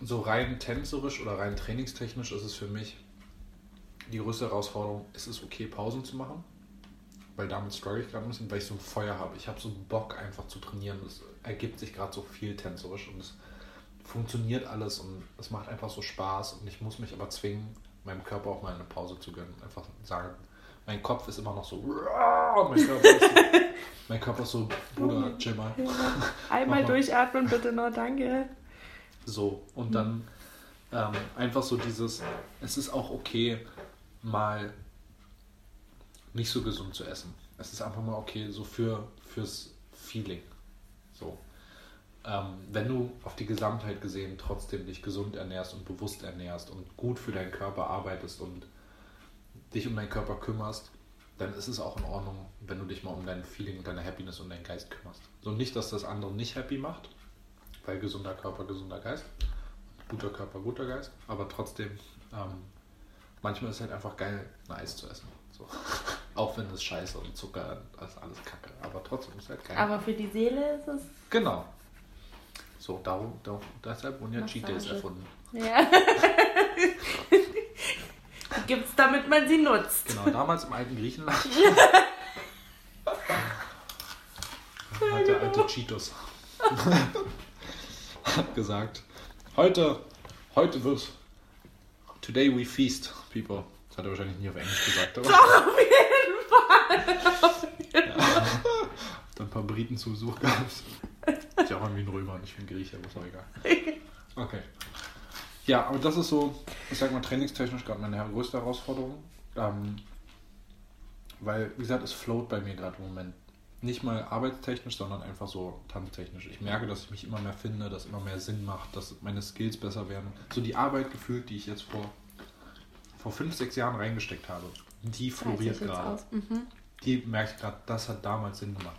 So rein tänzerisch oder rein trainingstechnisch ist es für mich die größte Herausforderung, ist es okay, Pausen zu machen. Weil damit struggle ich gerade ein bisschen, weil ich so ein Feuer habe. Ich habe so Bock einfach zu trainieren. Es ergibt sich gerade so viel tänzerisch und es funktioniert alles und es macht einfach so Spaß und ich muss mich aber zwingen, meinem Körper auch mal eine Pause zu gönnen. Einfach sagen, mein Kopf ist immer noch so, mein Körper ist so, mein Körper ist so Bruder, chill mal. Einmal durchatmen, bitte noch, danke. So, und dann ähm, einfach so dieses, es ist auch okay, mal nicht so gesund zu essen. Es ist einfach mal okay, so für, fürs Feeling. So. Ähm, wenn du auf die Gesamtheit gesehen trotzdem dich gesund ernährst und bewusst ernährst und gut für deinen Körper arbeitest und dich um deinen Körper kümmerst, dann ist es auch in Ordnung, wenn du dich mal um dein Feeling und deine Happiness und deinen Geist kümmerst. So nicht, dass das andere nicht happy macht, weil gesunder Körper, gesunder Geist, guter Körper, guter Geist, aber trotzdem, ähm, manchmal ist es halt einfach geil, ein Eis zu essen. So. Auch wenn es scheiße und Zucker, ist alles kacke, aber trotzdem ist es halt geil. Aber für die Seele ist es. genau. So, darum, darum, deshalb wurden ja. Cheat Days erfunden. Ja. Die gibt's, damit man sie nutzt. Genau, damals im alten Griechenland. hat der alte Cheetos gesagt. Heute, heute wird Today we feast, people. Das hat er wahrscheinlich nie auf Englisch gesagt, aber. Auf jeden Fall. dann ein paar Briten zu Besuch gehabt. Ist ja auch irgendwie ein Römer ich bin Grieche, aber ist auch egal. Okay. Ja, aber das ist so, ich sag mal, trainingstechnisch gerade meine größte Herausforderung. Ähm, weil, wie gesagt, es float bei mir gerade im Moment. Nicht mal arbeitstechnisch, sondern einfach so tanztechnisch. Ich merke, dass ich mich immer mehr finde, dass immer mehr Sinn macht, dass meine Skills besser werden. So die Arbeit gefühlt, die ich jetzt vor, vor fünf, sechs Jahren reingesteckt habe, die floriert gerade. Mhm. Die merke ich gerade, das hat damals Sinn gemacht.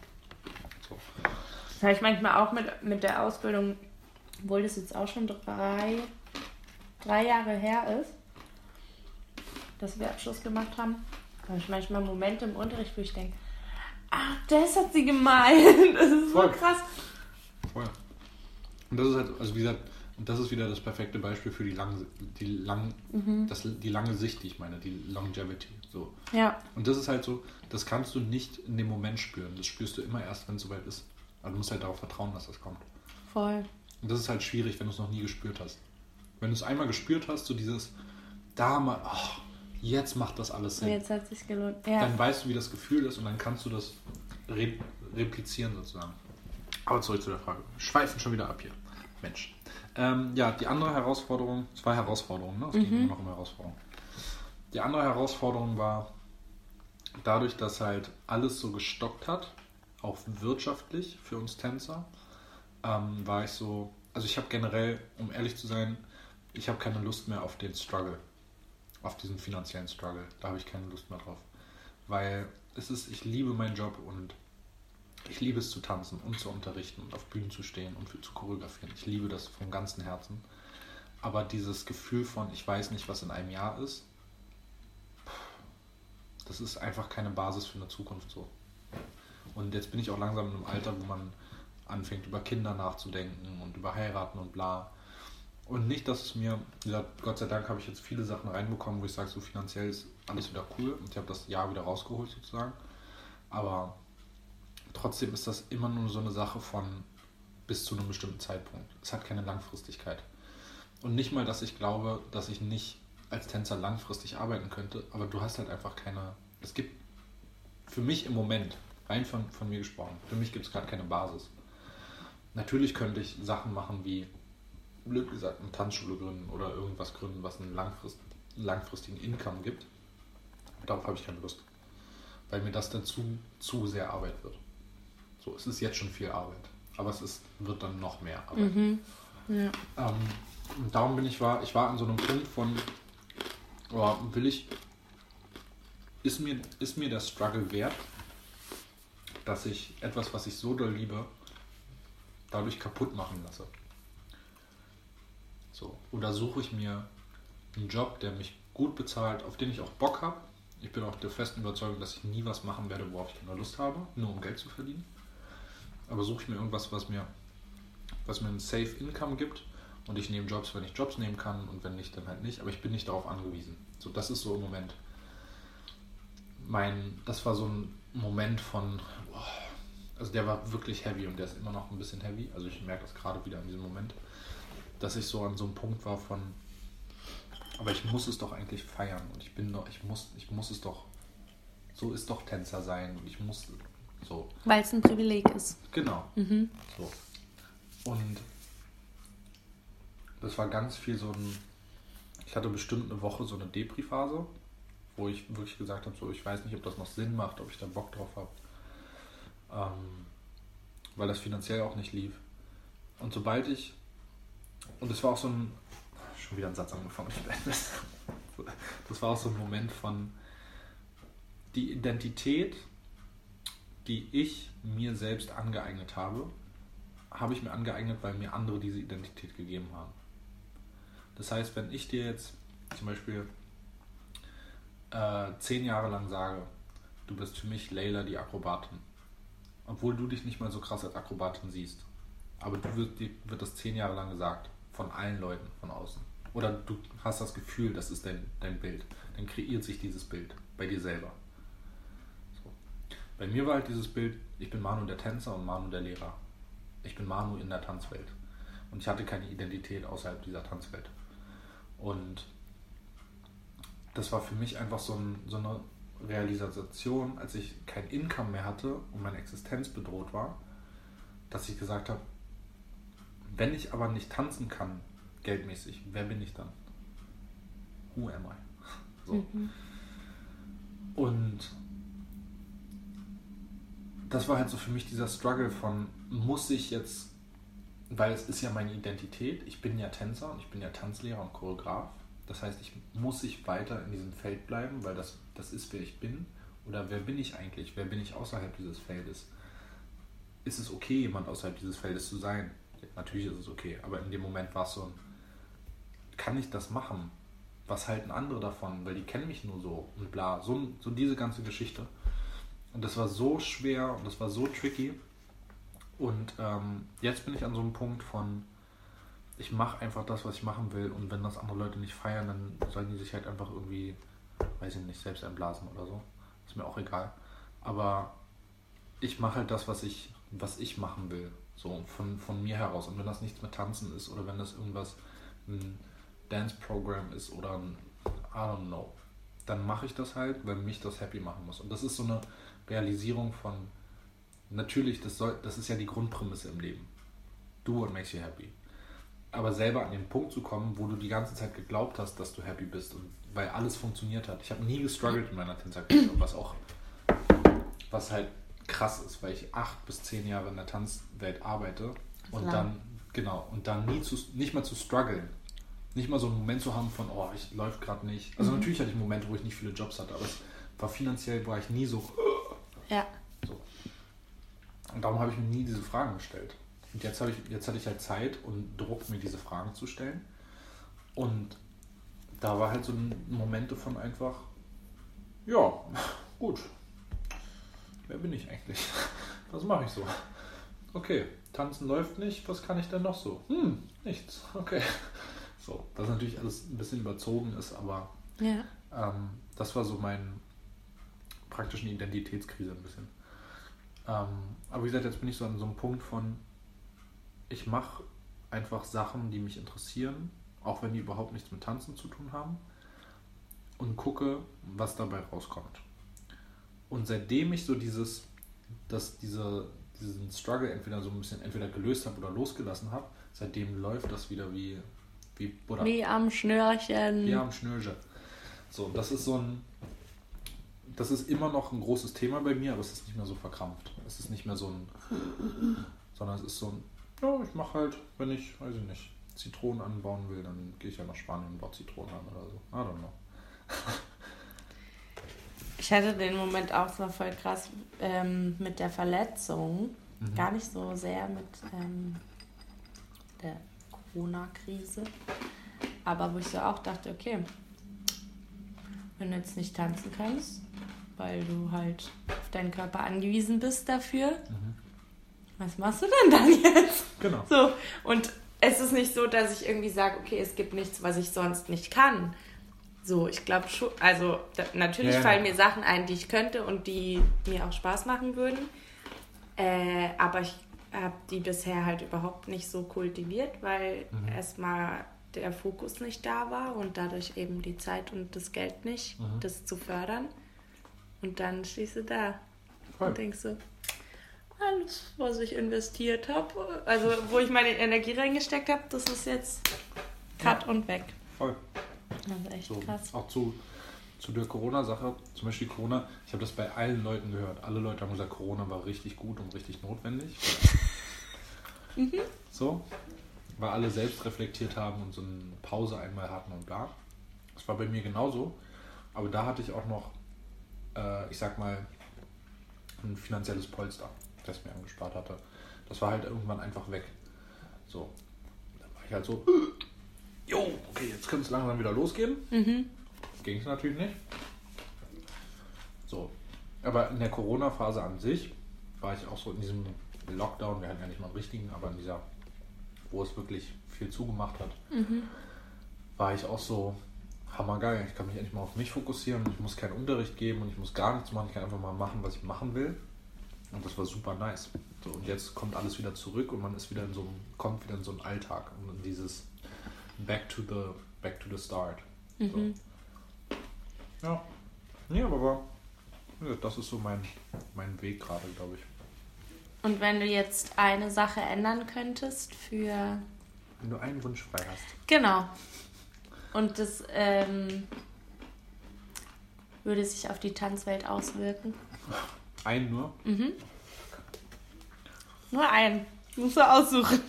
So. Das habe ich manchmal auch mit, mit der Ausbildung, obwohl das jetzt auch schon drei, drei Jahre her ist, dass wir Abschluss gemacht haben, habe ich manchmal Momente im Unterricht, wo ich denke, ach, das hat sie gemeint. Das ist so Voll. krass. Voll. Und das ist halt, also wie gesagt, und das ist wieder das perfekte Beispiel für die lange, die lang, das, die lange Sicht, die ich meine, die Longevity. So. Ja, Und das ist halt so, das kannst du nicht in dem Moment spüren. Das spürst du immer erst, wenn es soweit ist. Aber du musst halt darauf vertrauen, dass das kommt. voll. Und das ist halt schwierig, wenn du es noch nie gespürt hast. Wenn du es einmal gespürt hast, so dieses, da mal, ach, jetzt macht das alles Sinn. Jetzt hat es sich gelohnt. Ja. Dann weißt du, wie das Gefühl ist und dann kannst du das re replizieren sozusagen. Aber zurück zu der Frage. Schweifen schon wieder ab hier. Mensch. Ähm, ja, die andere Herausforderung, zwei Herausforderungen, ne? Es ging immer noch um Herausforderungen. Die andere Herausforderung war, dadurch, dass halt alles so gestockt hat, auch wirtschaftlich für uns Tänzer, ähm, war ich so, also ich habe generell, um ehrlich zu sein, ich habe keine Lust mehr auf den Struggle, auf diesen finanziellen Struggle. Da habe ich keine Lust mehr drauf. Weil es ist, ich liebe meinen Job und ich liebe es zu tanzen und zu unterrichten und auf Bühnen zu stehen und zu choreografieren. Ich liebe das von ganzem Herzen. Aber dieses Gefühl von, ich weiß nicht, was in einem Jahr ist, das ist einfach keine Basis für eine Zukunft so. Und jetzt bin ich auch langsam in einem Alter, wo man anfängt, über Kinder nachzudenken und über heiraten und bla. Und nicht, dass es mir, gesagt, Gott sei Dank habe ich jetzt viele Sachen reinbekommen, wo ich sage, so finanziell ist alles wieder cool und ich habe das Jahr wieder rausgeholt sozusagen. Aber trotzdem ist das immer nur so eine Sache von bis zu einem bestimmten Zeitpunkt. Es hat keine Langfristigkeit. Und nicht mal, dass ich glaube, dass ich nicht als Tänzer langfristig arbeiten könnte, aber du hast halt einfach keine. Es gibt für mich im Moment, rein von, von mir gesprochen, für mich gibt es gerade keine Basis. Natürlich könnte ich Sachen machen wie, blöd gesagt, eine Tanzschule gründen oder irgendwas gründen, was einen langfrist, langfristigen Income gibt. Darauf habe ich keine Lust. Weil mir das dann zu, zu sehr Arbeit wird. So, es ist jetzt schon viel Arbeit. Aber es ist, wird dann noch mehr Arbeit. Ja. Ähm, und darum bin ich war, ich war an so einem Punkt von, oh, will ich, ist mir, ist mir der Struggle wert, dass ich etwas, was ich so doll liebe, dadurch kaputt machen lasse. So, oder suche ich mir einen Job, der mich gut bezahlt, auf den ich auch Bock habe. Ich bin auch der festen Überzeugung, dass ich nie was machen werde, worauf ich keine Lust habe, nur um Geld zu verdienen. Aber suche ich mir irgendwas, was mir, was mir ein Safe Income gibt und ich nehme Jobs, wenn ich Jobs nehmen kann und wenn nicht, dann halt nicht. Aber ich bin nicht darauf angewiesen. So, das ist so im Moment mein, das war so ein Moment von, boah, also der war wirklich heavy und der ist immer noch ein bisschen heavy. Also ich merke das gerade wieder in diesem Moment, dass ich so an so einem Punkt war von, aber ich muss es doch eigentlich feiern und ich bin doch, ich muss, ich muss es doch, so ist doch Tänzer sein und ich muss so. Weil es ein Privileg ist. Genau. Mhm. So. Und das war ganz viel so ein. Ich hatte bestimmt eine Woche so eine Depri-Phase, wo ich wirklich gesagt habe, so ich weiß nicht, ob das noch Sinn macht, ob ich da Bock drauf habe. Ähm, weil das finanziell auch nicht lief. Und sobald ich. Und es war auch so ein. Schon wieder ein Satz angefangen. ich beende es. Das war auch so ein Moment von. Die Identität, die ich mir selbst angeeignet habe, habe ich mir angeeignet, weil mir andere diese Identität gegeben haben. Das heißt, wenn ich dir jetzt zum Beispiel äh, zehn Jahre lang sage, du bist für mich Leila die Akrobatin, obwohl du dich nicht mal so krass als Akrobatin siehst, aber du dir wird das zehn Jahre lang gesagt, von allen Leuten von außen. Oder du hast das Gefühl, das ist dein, dein Bild. Dann kreiert sich dieses Bild bei dir selber. Bei mir war halt dieses Bild, ich bin Manu der Tänzer und Manu der Lehrer. Ich bin Manu in der Tanzwelt. Und ich hatte keine Identität außerhalb dieser Tanzwelt. Und das war für mich einfach so, ein, so eine Realisation, als ich kein Income mehr hatte und meine Existenz bedroht war, dass ich gesagt habe, wenn ich aber nicht tanzen kann, geldmäßig, wer bin ich dann? Who am I? So. Mhm. Und das war halt so für mich dieser Struggle von, muss ich jetzt, weil es ist ja meine Identität, ich bin ja Tänzer und ich bin ja Tanzlehrer und Choreograf. Das heißt, ich muss ich weiter in diesem Feld bleiben, weil das, das ist, wer ich bin. Oder wer bin ich eigentlich? Wer bin ich außerhalb dieses Feldes? Ist es okay, jemand außerhalb dieses Feldes zu sein? Natürlich ist es okay, aber in dem Moment war es so kann ich das machen? Was halten andere davon? Weil die kennen mich nur so und bla. So, so diese ganze Geschichte. Und das war so schwer und das war so tricky. Und ähm, jetzt bin ich an so einem Punkt von, ich mache einfach das, was ich machen will. Und wenn das andere Leute nicht feiern, dann sollen die sich halt einfach irgendwie, weiß ich nicht, selbst einblasen oder so. Ist mir auch egal. Aber ich mache halt das, was ich, was ich machen will. So von, von mir heraus. Und wenn das nichts mit Tanzen ist oder wenn das irgendwas, ein Dance-Programm ist oder ein, I don't know, dann mache ich das halt, weil mich das happy machen muss. Und das ist so eine Realisierung von, natürlich, das, soll, das ist ja die Grundprämisse im Leben. Do what makes you happy. Aber selber an den Punkt zu kommen, wo du die ganze Zeit geglaubt hast, dass du happy bist und weil alles funktioniert hat. Ich habe nie gestruggelt in meiner Tänzerkarriere, was auch, was halt krass ist, weil ich acht bis zehn Jahre in der Tanzwelt arbeite und Lang. dann, genau, und dann nie zu, nicht mal zu strugglen. Nicht mal so einen Moment zu haben von, oh, ich läuft gerade nicht. Also natürlich hatte ich Momente, wo ich nicht viele Jobs hatte, aber es war finanziell, war ich nie so, Ja. so. Und darum habe ich mir nie diese Fragen gestellt. Und jetzt, habe ich, jetzt hatte ich halt Zeit und Druck, mir diese Fragen zu stellen. Und da war halt so ein Momente von einfach, ja, gut. Wer bin ich eigentlich? Was mache ich so? Okay, tanzen läuft nicht, was kann ich denn noch so? Hm, nichts. Okay. So, das natürlich alles ein bisschen überzogen ist, aber Ja. ähm, das war so mein praktischen Identitätskrise ein bisschen. Ähm, aber wie gesagt, jetzt bin ich so an so einem Punkt von, ich mache einfach Sachen, die mich interessieren, auch wenn die überhaupt nichts mit Tanzen zu tun haben, und gucke, was dabei rauskommt. Und seitdem ich so dieses, dass diese, diesen Struggle entweder so ein bisschen entweder gelöst habe oder losgelassen habe, seitdem läuft das wieder wie, wie Butter. Wie am Schnürchen. Ja, am Schnürchen. So, das ist so ein. Das ist immer noch ein großes Thema bei mir, aber es ist nicht mehr so verkrampft. Es ist nicht mehr so ein. Sondern es ist so ein. Ja, ich mache halt, wenn ich, weiß ich nicht, Zitronen anbauen will, dann gehe ich ja nach Spanien und baue Zitronen an oder so. I don't know. Ich hatte den Moment auch so voll krass ähm, mit der Verletzung. Mhm. Gar nicht so sehr mit ähm, der Corona-Krise. Aber wo ich so auch dachte, okay, wenn du jetzt nicht tanzen kannst, weil du halt auf deinen Körper angewiesen bist dafür, Mhm. was machst du denn dann jetzt? Genau. So, und es ist nicht so, dass ich irgendwie sage, okay, es gibt nichts, was ich sonst nicht kann. So, ich glaube schon, also da, natürlich Ja, fallen mir Sachen ein, die ich könnte und die mir auch Spaß machen würden. Äh, aber ich habe die bisher halt überhaupt nicht so kultiviert, weil Mhm. erstmal der Fokus nicht da war und dadurch eben die Zeit und das Geld nicht, Mhm. das zu fördern. Und dann stehst du da Voll. und denkst so, alles, was ich investiert habe, also wo ich meine Energie reingesteckt habe, das ist jetzt cut und weg. Voll. Das ist echt So, krass. auch zu, zu der Corona-Sache, zum Beispiel Corona, ich habe das bei allen Leuten gehört. Alle Leute haben gesagt, Corona war richtig gut und richtig notwendig. So, weil alle selbst reflektiert haben und so eine Pause einmal hatten und bla. Das war bei mir genauso, aber da hatte ich auch noch, äh, ich sag mal, ein finanzielles Polster, das mir angespart hatte. Das war halt irgendwann einfach weg. So, dann war ich halt so, jo, okay, jetzt könnte es langsam wieder losgehen. Mhm. Ging es natürlich nicht. So. Aber in der Corona-Phase an sich war ich auch so in diesem Lockdown, wir hatten ja nicht mal einen richtigen, aber in dieser, wo es wirklich viel zugemacht hat, war ich auch so hammergeil. Ich kann mich endlich mal auf mich fokussieren. Ich muss keinen Unterricht geben und ich muss gar nichts machen. Ich kann einfach mal machen, was ich machen will. Und das war super nice. So, und jetzt kommt alles wieder zurück und man ist wieder in so einem, kommt wieder in so einen Alltag und in dieses back to the back to the start. So. Ja. Nee, aber das ist so mein, mein Weg gerade, glaube ich. Und wenn du jetzt eine Sache ändern könntest für. Wenn du einen Wunsch frei hast. Genau. Und das ähm, würde sich auf die Tanzwelt auswirken. Einen nur? Nur einen. Musst du aussuchen.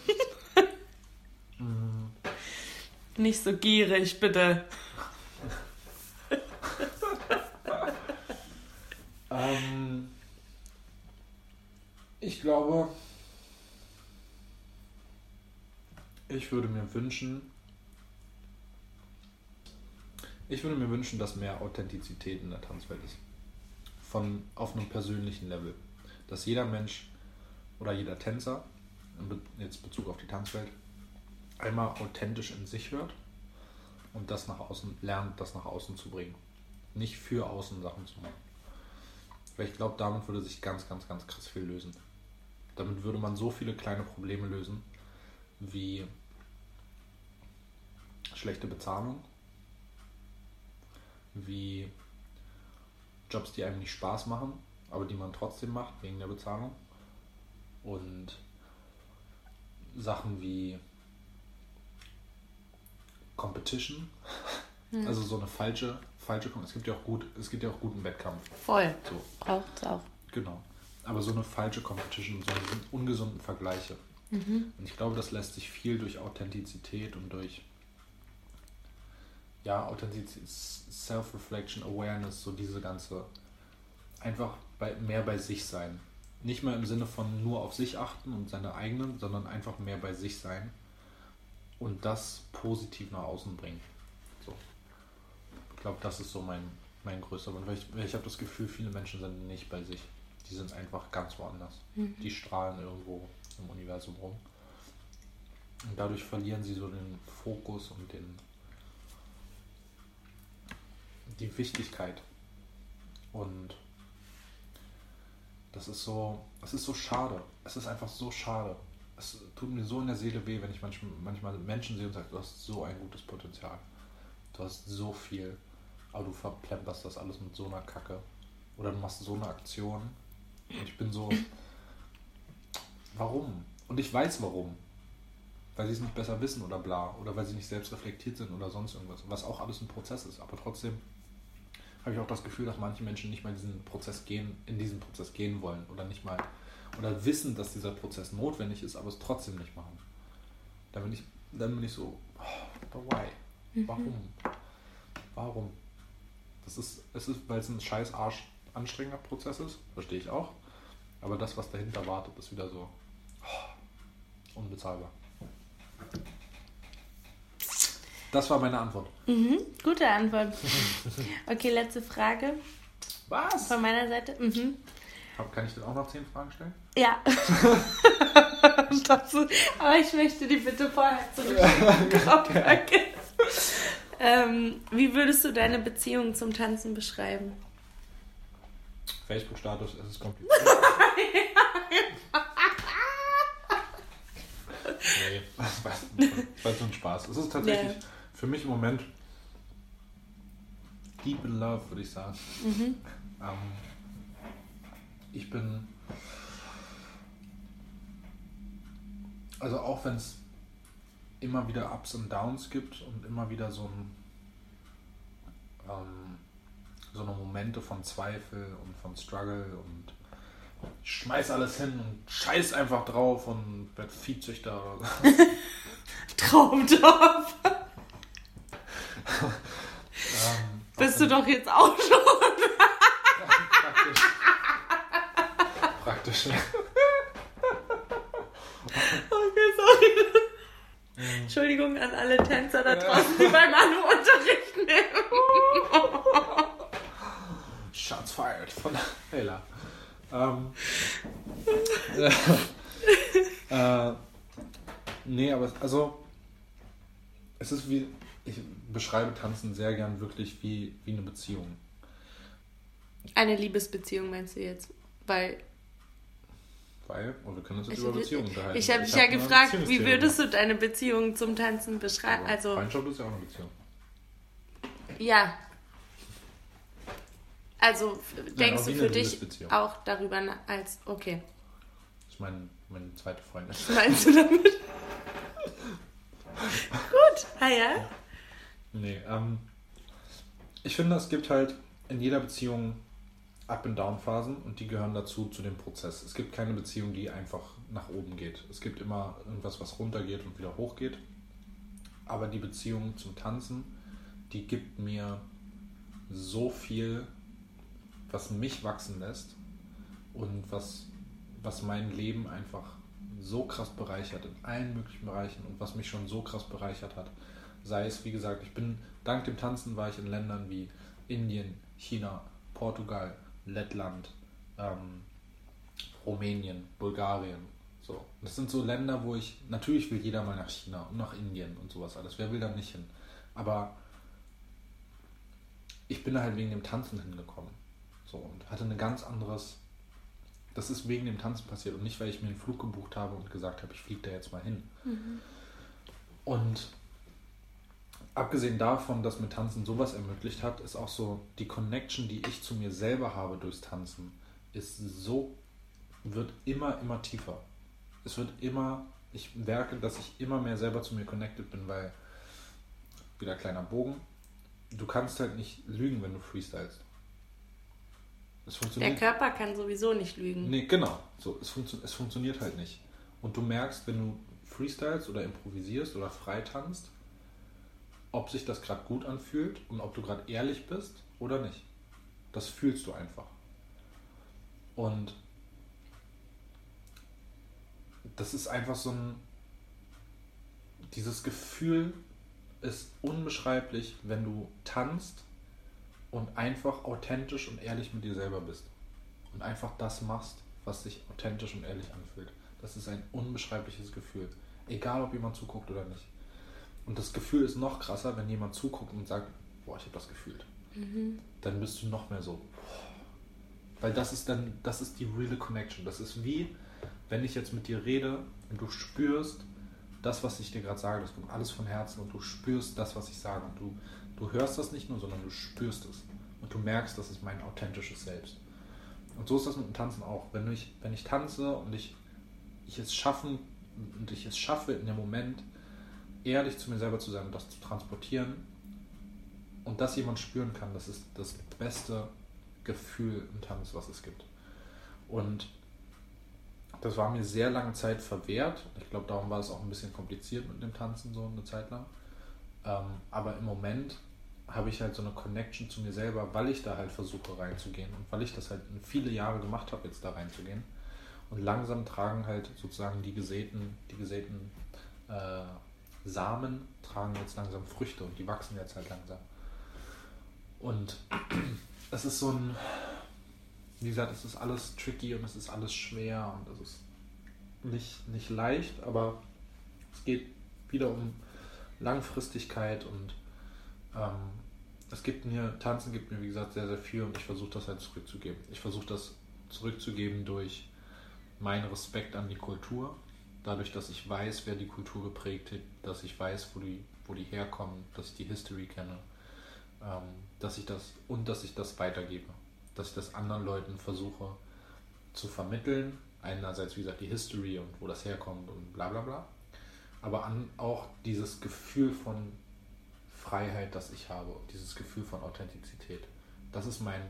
Nicht so gierig, bitte. Glaube, ich würde mir wünschen, ich würde mir wünschen, dass mehr Authentizität in der Tanzwelt ist. Von auf einem persönlichen Level. Dass jeder Mensch oder jeder Tänzer, jetzt Bezug auf die Tanzwelt, einmal authentisch in sich hört und das nach außen lernt, das nach außen zu bringen. Nicht für außen Sachen zu machen. Weil ich glaube, damit würde sich ganz, ganz, ganz krass viel lösen. Damit würde man so viele kleine Probleme lösen, wie schlechte Bezahlung, wie Jobs, die einem nicht Spaß machen, aber die man trotzdem macht wegen der Bezahlung. Und Sachen wie Competition, also so eine falsche, falsche Es gibt ja auch gut, es gibt ja auch guten Wettkampf. Voll. So, Braucht's auch. Genau. Aber so eine falsche Competition, so ungesunden Vergleiche. Und ich glaube, das lässt sich viel durch Authentizität und durch ja, Authentizität, Self-Reflection, Awareness, so diese ganze, einfach bei, mehr bei sich sein. Nicht mehr im Sinne von nur auf sich achten und seine eigenen, sondern einfach mehr bei sich sein und das positiv nach außen bringen. So. Ich glaube, das ist so mein, mein größter Wunsch. Weil ich, ich habe das Gefühl, viele Menschen sind nicht bei sich. Die sind einfach ganz woanders. Die strahlen irgendwo im Universum rum. Und dadurch verlieren sie so den Fokus und den die Wichtigkeit. Und das ist so, es ist so schade. Es ist einfach so schade. Es tut mir so in der Seele weh, wenn ich manchmal, manchmal Menschen sehe und sage, du hast so ein gutes Potenzial. Du hast so viel, aber du verplemperst das alles mit so einer Kacke. Oder du machst so eine Aktion. Und ich bin so, warum? Und ich weiß warum. Weil sie es nicht besser wissen oder bla. Oder weil sie nicht selbst reflektiert sind oder sonst irgendwas. Was auch alles ein Prozess ist. Aber trotzdem habe ich auch das Gefühl, dass manche Menschen nicht mal diesen Prozess gehen, in diesen Prozess gehen wollen. Oder nicht mal, oder wissen, dass dieser Prozess notwendig ist, aber es trotzdem nicht machen. Dann bin ich, dann bin ich so, oh, why? Warum? Warum? Das ist, es ist, weil es ein scheiß Arsch anstrengender Prozess ist, verstehe ich auch. Aber das, was dahinter wartet, ist wieder so oh, unbezahlbar. Das war meine Antwort. Mhm, gute Antwort. Okay, letzte Frage Was? von meiner Seite. Mhm. Kann ich denn auch noch zehn Fragen stellen? Ja. Das Aber ich möchte die bitte vorher zurück. ähm, wie würdest du deine Beziehung zum Tanzen beschreiben? Facebook-Status, es ist kompliziert. nee, das war, das war so ein Spaß. Es ist tatsächlich Ja. für mich im Moment deep in love, würde ich sagen. Mhm. Ähm, ich bin. Also auch wenn es immer wieder Ups und Downs gibt und immer wieder so ein ähm, so eine Momente von Zweifel und von Struggle und schmeiß alles hin und scheiß einfach drauf und werd Viehzüchter oder so. Traumdorf. ähm, Bist du doch jetzt auch schon. praktisch. praktisch. Okay, sorry. Entschuldigung an alle Tänzer da draußen, die beim Manu Unterricht nehmen. Shots fired von Hela. Ähm, äh, äh, nee, aber also es ist wie, ich beschreibe Tanzen sehr gern wirklich wie, wie eine Beziehung. Eine Liebesbeziehung meinst du jetzt? Weil Weil, und wir können uns jetzt ich, über Beziehungen unterhalten. ich habe dich ja gefragt, wie würdest du deine Beziehung zum Tanzen beschreiben? Also Freundschaft ist ja auch eine Beziehung. ja. Also denkst auch du für dich auch darüber als, okay. Das ist mein, meine zweite Freundin. Was meinst du damit? Gut, ah ja. Nee, ähm, ich finde, es gibt halt in jeder Beziehung Up- and Down-Phasen und die gehören dazu, zu dem Prozess. Es gibt keine Beziehung, die einfach nach oben geht. Es gibt immer irgendwas, was runtergeht und wieder hochgeht. Aber die Beziehung zum Tanzen, die gibt mir so viel, was mich wachsen lässt und was, was mein Leben einfach so krass bereichert in allen möglichen Bereichen und was mich schon so krass bereichert hat. Sei es, wie gesagt, ich bin, dank dem Tanzen war ich in Ländern wie Indien, China, Portugal, Lettland, ähm, Rumänien, Bulgarien. So. Das sind so Länder, wo ich, natürlich will jeder mal nach China und nach Indien und sowas alles. Wer will da nicht hin? Aber ich bin da halt wegen dem Tanzen hingekommen. So, und hatte ein ganz anderes. Das ist wegen dem Tanzen passiert und nicht, weil ich mir einen Flug gebucht habe und gesagt habe, ich fliege da jetzt mal hin. Und abgesehen davon, dass mir Tanzen sowas ermöglicht hat, ist auch so die Connection, die ich zu mir selber habe durchs Tanzen, ist so, wird immer, immer tiefer. Es wird immer, ich merke, dass ich immer mehr selber zu mir connected bin, weil, wieder kleiner Bogen, du kannst halt nicht lügen, wenn du freestylst. Es Der funktioniert Körper kann sowieso nicht lügen. Nee, genau. So, es, funktio es funktioniert halt nicht. Und du merkst, wenn du freestylst oder improvisierst oder frei tanzt, ob sich das gerade gut anfühlt und ob du gerade ehrlich bist oder nicht. Das fühlst du einfach. Und das ist einfach so ein. Dieses Gefühl ist unbeschreiblich, wenn du tanzt und einfach authentisch und ehrlich mit dir selber bist und einfach das machst, was sich authentisch und ehrlich anfühlt. Das ist ein unbeschreibliches Gefühl. Egal, ob jemand zuguckt oder nicht. Und das Gefühl ist noch krasser, wenn jemand zuguckt und sagt, boah, ich habe das gefühlt. Dann bist du noch mehr so. Weil das ist dann, das ist die reale Connection. Das ist wie, wenn ich jetzt mit dir rede und du spürst das, was ich dir gerade sage, das kommt alles von Herzen und du spürst das, was ich sage. Und du, du hörst das nicht nur, sondern du spürst es. Und du merkst, das ist mein authentisches Selbst. Und so ist das mit dem Tanzen auch. Wenn ich, wenn ich tanze und ich, ich es schaffen und ich es schaffe, in dem Moment ehrlich zu mir selber zu sein und das zu transportieren und das jemand spüren kann, das ist das beste Gefühl im Tanz, was es gibt. Und das war mir sehr lange Zeit verwehrt. Ich glaube, darum war es auch ein bisschen kompliziert mit dem Tanzen so eine Zeit lang. Ähm, aber im Moment habe ich halt so eine Connection zu mir selber, weil ich da halt versuche reinzugehen und weil ich das halt viele Jahre gemacht habe, jetzt da reinzugehen. Und langsam tragen halt sozusagen die gesäten, die gesäten äh, Samen tragen jetzt langsam Früchte und die wachsen jetzt halt langsam. Und es ist so ein, wie gesagt, es ist alles tricky und es ist alles schwer und es ist nicht, nicht leicht, aber es geht wieder um Langfristigkeit und ähm, es gibt mir, Tanzen gibt mir, wie gesagt, sehr, sehr viel und ich versuche das halt zurückzugeben. Ich versuche das zurückzugeben durch meinen Respekt an die Kultur, dadurch, dass ich weiß, wer die Kultur geprägt hat, dass ich weiß, wo die, wo die herkommen, dass ich die History kenne, ähm, dass ich das und dass ich das weitergebe, dass ich das anderen Leuten versuche zu vermitteln. Einerseits, wie gesagt, die History und wo das herkommt und bla bla bla, aber an, auch dieses Gefühl von Freiheit, das ich habe, dieses Gefühl von Authentizität. Das ist mein,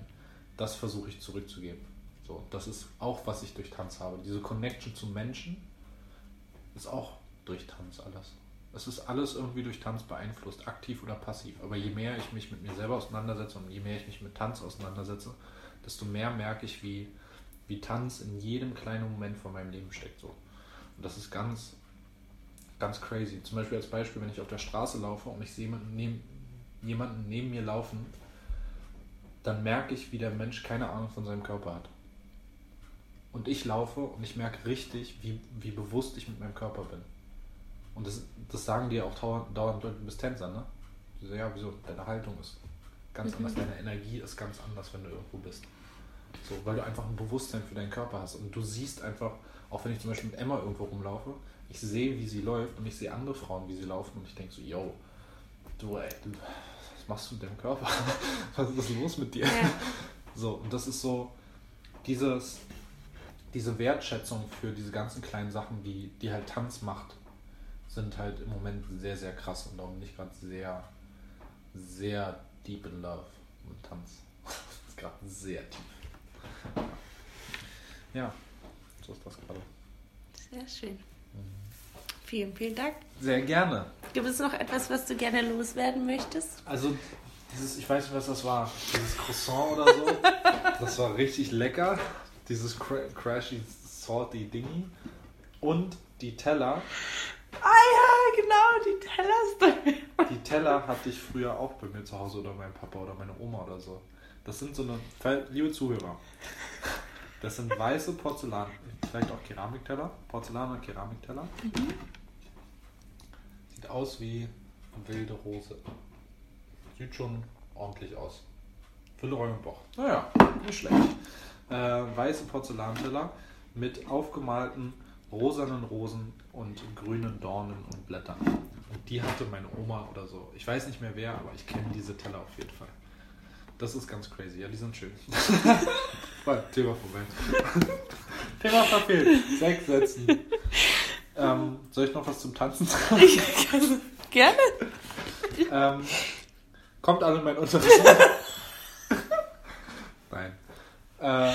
das versuche ich zurückzugeben. So, das ist auch, was ich durch Tanz habe. Diese Connection zu Menschen ist auch durch Tanz alles. Es ist alles irgendwie durch Tanz beeinflusst, aktiv oder passiv. Aber je mehr ich mich mit mir selber auseinandersetze und je mehr ich mich mit Tanz auseinandersetze, desto mehr merke ich, wie, wie Tanz in jedem kleinen Moment von meinem Leben steckt. So. Und das ist ganz, ganz crazy. Zum Beispiel als Beispiel, wenn ich auf der Straße laufe und ich sehe jemanden neben, jemanden neben mir laufen, dann merke ich, wie der Mensch keine Ahnung von seinem Körper hat. Und ich laufe und ich merke richtig, wie, wie bewusst ich mit meinem Körper bin. Und das, das sagen dir auch dauernd, dauernd Leute, du bist Tänzer, ne? Die so, ja, wieso? Deine Haltung ist ganz anders, deine Energie ist ganz anders, wenn du irgendwo bist. So, weil du einfach ein Bewusstsein für deinen Körper hast. Und du siehst einfach, auch wenn ich zum Beispiel mit Emma irgendwo rumlaufe, ich sehe, wie sie läuft und ich sehe andere Frauen, wie sie laufen und ich denke so, yo, du, ey, du, was machst du mit deinem Körper? Was ist los mit dir? Ja. So, und das ist so dieses, diese Wertschätzung für diese ganzen kleinen Sachen, die, die halt Tanz macht, sind halt im Moment sehr, sehr krass und darum nicht gerade sehr, sehr deep in love mit Tanz. Das ist gerade sehr tief. Ja, so ist das gerade. Sehr schön. Vielen, vielen Dank. Sehr gerne. Gibt es noch etwas, was du gerne loswerden möchtest? Also, dieses, ich weiß nicht, was das war. Dieses Croissant oder so. Das war richtig lecker. Dieses cra crashy, salty Dingy. Und die Teller. Ah ja, genau, die Tellerstory. Die Teller hatte ich früher auch bei mir zu Hause oder mein Papa oder meine Oma oder so. Das sind so eine, liebe Zuhörer, das sind weiße Porzellan, vielleicht auch Keramikteller, Porzellan und Keramikteller. Sieht aus wie wilde Rose. Sieht schon ordentlich aus. Villeroy und Boch. Naja, nicht schlecht. Äh, weiße Porzellanteller mit aufgemalten rosanen Rosen und grünen Dornen und Blättern. Und die hatte meine Oma oder so. Ich weiß nicht mehr wer, aber ich kenne diese Teller auf jeden Fall. Das ist ganz crazy. Ja, die sind schön. Thema vorbei. Thema verfehlt. Sechs Sätzen. Ähm, soll ich noch was zum Tanzen sagen? Gerne. ähm, kommt alle in mein Unterricht. Nein. Äh,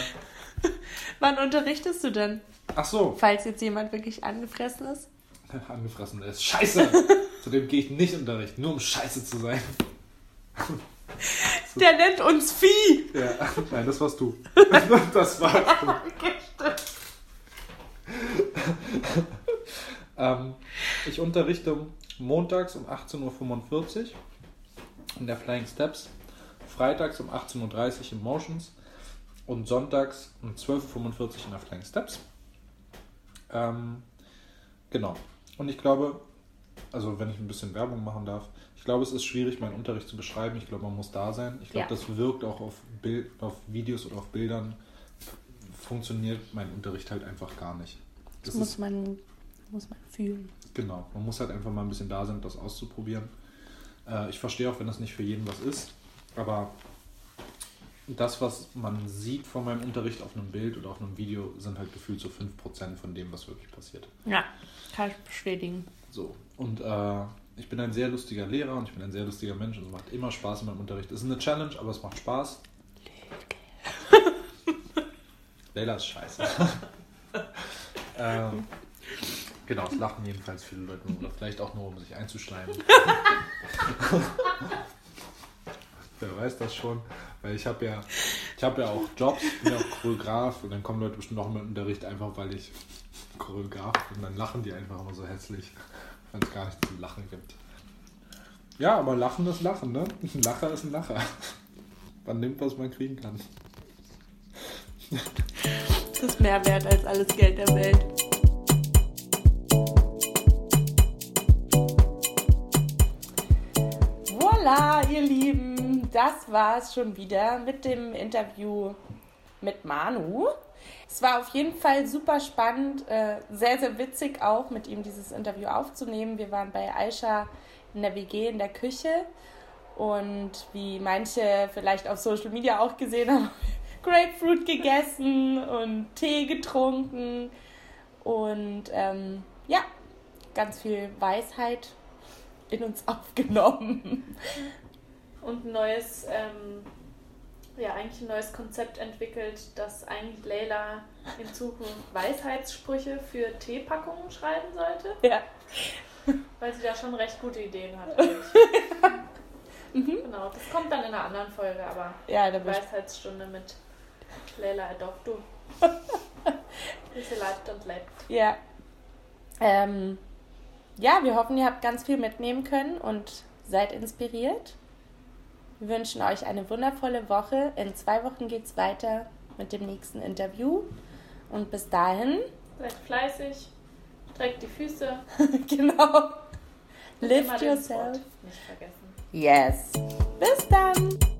Wann unterrichtest du denn? ach so, Falls jetzt jemand wirklich angefressen ist. angefressen ist. Scheiße! Zudem gehe ich nicht in Unterricht, nur um scheiße zu sein. Der nennt uns Vieh. Ja, nein, das warst du. Das warst du. Ähm, ich unterrichte montags um 18.45 Uhr in der Flying Steps, freitags um 18.30 Uhr in Motions und sonntags um 12.45 Uhr in der Flying Steps. Ähm, genau. Und ich glaube, also wenn ich ein bisschen Werbung machen darf, ich glaube, es ist schwierig, meinen Unterricht zu beschreiben. Ich glaube, man muss da sein. Ich glaube, Ja. das wirkt auch auf, Bild, auf Videos oder auf Bildern. Funktioniert mein Unterricht halt einfach gar nicht. Das Das muss man, muss man fühlen. genau, man muss halt einfach mal ein bisschen da sein, um das auszuprobieren. Äh, ich verstehe auch, wenn das nicht für jeden was ist, aber das, was man sieht von meinem Unterricht auf einem Bild oder auf einem Video, sind halt gefühlt so 5% von dem, was wirklich passiert. Ja, kann ich bestätigen. So. Und äh, ich bin ein sehr lustiger Lehrer und ich bin ein sehr lustiger Mensch und es macht immer Spaß in meinem Unterricht. Es ist eine Challenge, aber es macht Spaß. Leila ist scheiße. ähm, genau, es lachen jedenfalls viele Leute oder vielleicht auch nur, um sich einzuschleimen. Wer weiß das schon, weil ich habe ja, ich habe ja auch Jobs, ich bin ja auch Choreograf und dann kommen Leute bestimmt in meinen Unterricht einfach, weil ich Choreograf bin und dann lachen die einfach immer so hässlich, weil es gar nichts zu lachen gibt. Ja, aber Lachen ist Lachen, ne? Ein Lacher ist ein Lacher. Man nimmt, was man kriegen kann. Das ist mehr wert als alles Geld der Welt. Voila, ihr Lieben, das war's schon wieder mit dem Interview mit Manu. Es war auf jeden Fall super spannend, äh, sehr, sehr witzig auch, mit ihm dieses Interview aufzunehmen. Wir waren bei Aisha in der WG in der Küche und wie manche vielleicht auf Social Media auch gesehen haben, Grapefruit gegessen und Tee getrunken und ähm, ja, ganz viel Weisheit in uns aufgenommen. Und ein neues, ähm, ja, eigentlich ein neues Konzept entwickelt, dass eigentlich Leila in Zukunft Weisheitssprüche für Teepackungen schreiben sollte, Ja. weil sie da schon recht gute Ideen hat. Eigentlich. Genau, das kommt dann in einer anderen Folge, aber Ja, da Weisheitsstunde mit Leila Adoptu. Wie sie lebt und lebt. Ja. Ähm, ja, wir hoffen, ihr habt ganz viel mitnehmen können und seid inspiriert. Wir wünschen euch eine wundervolle Woche. In zwei Wochen geht es weiter mit dem nächsten Interview. Und bis dahin, Seid fleißig, streckt die Füße. genau, lift yourself. Nicht vergessen. Yes. Bis dann.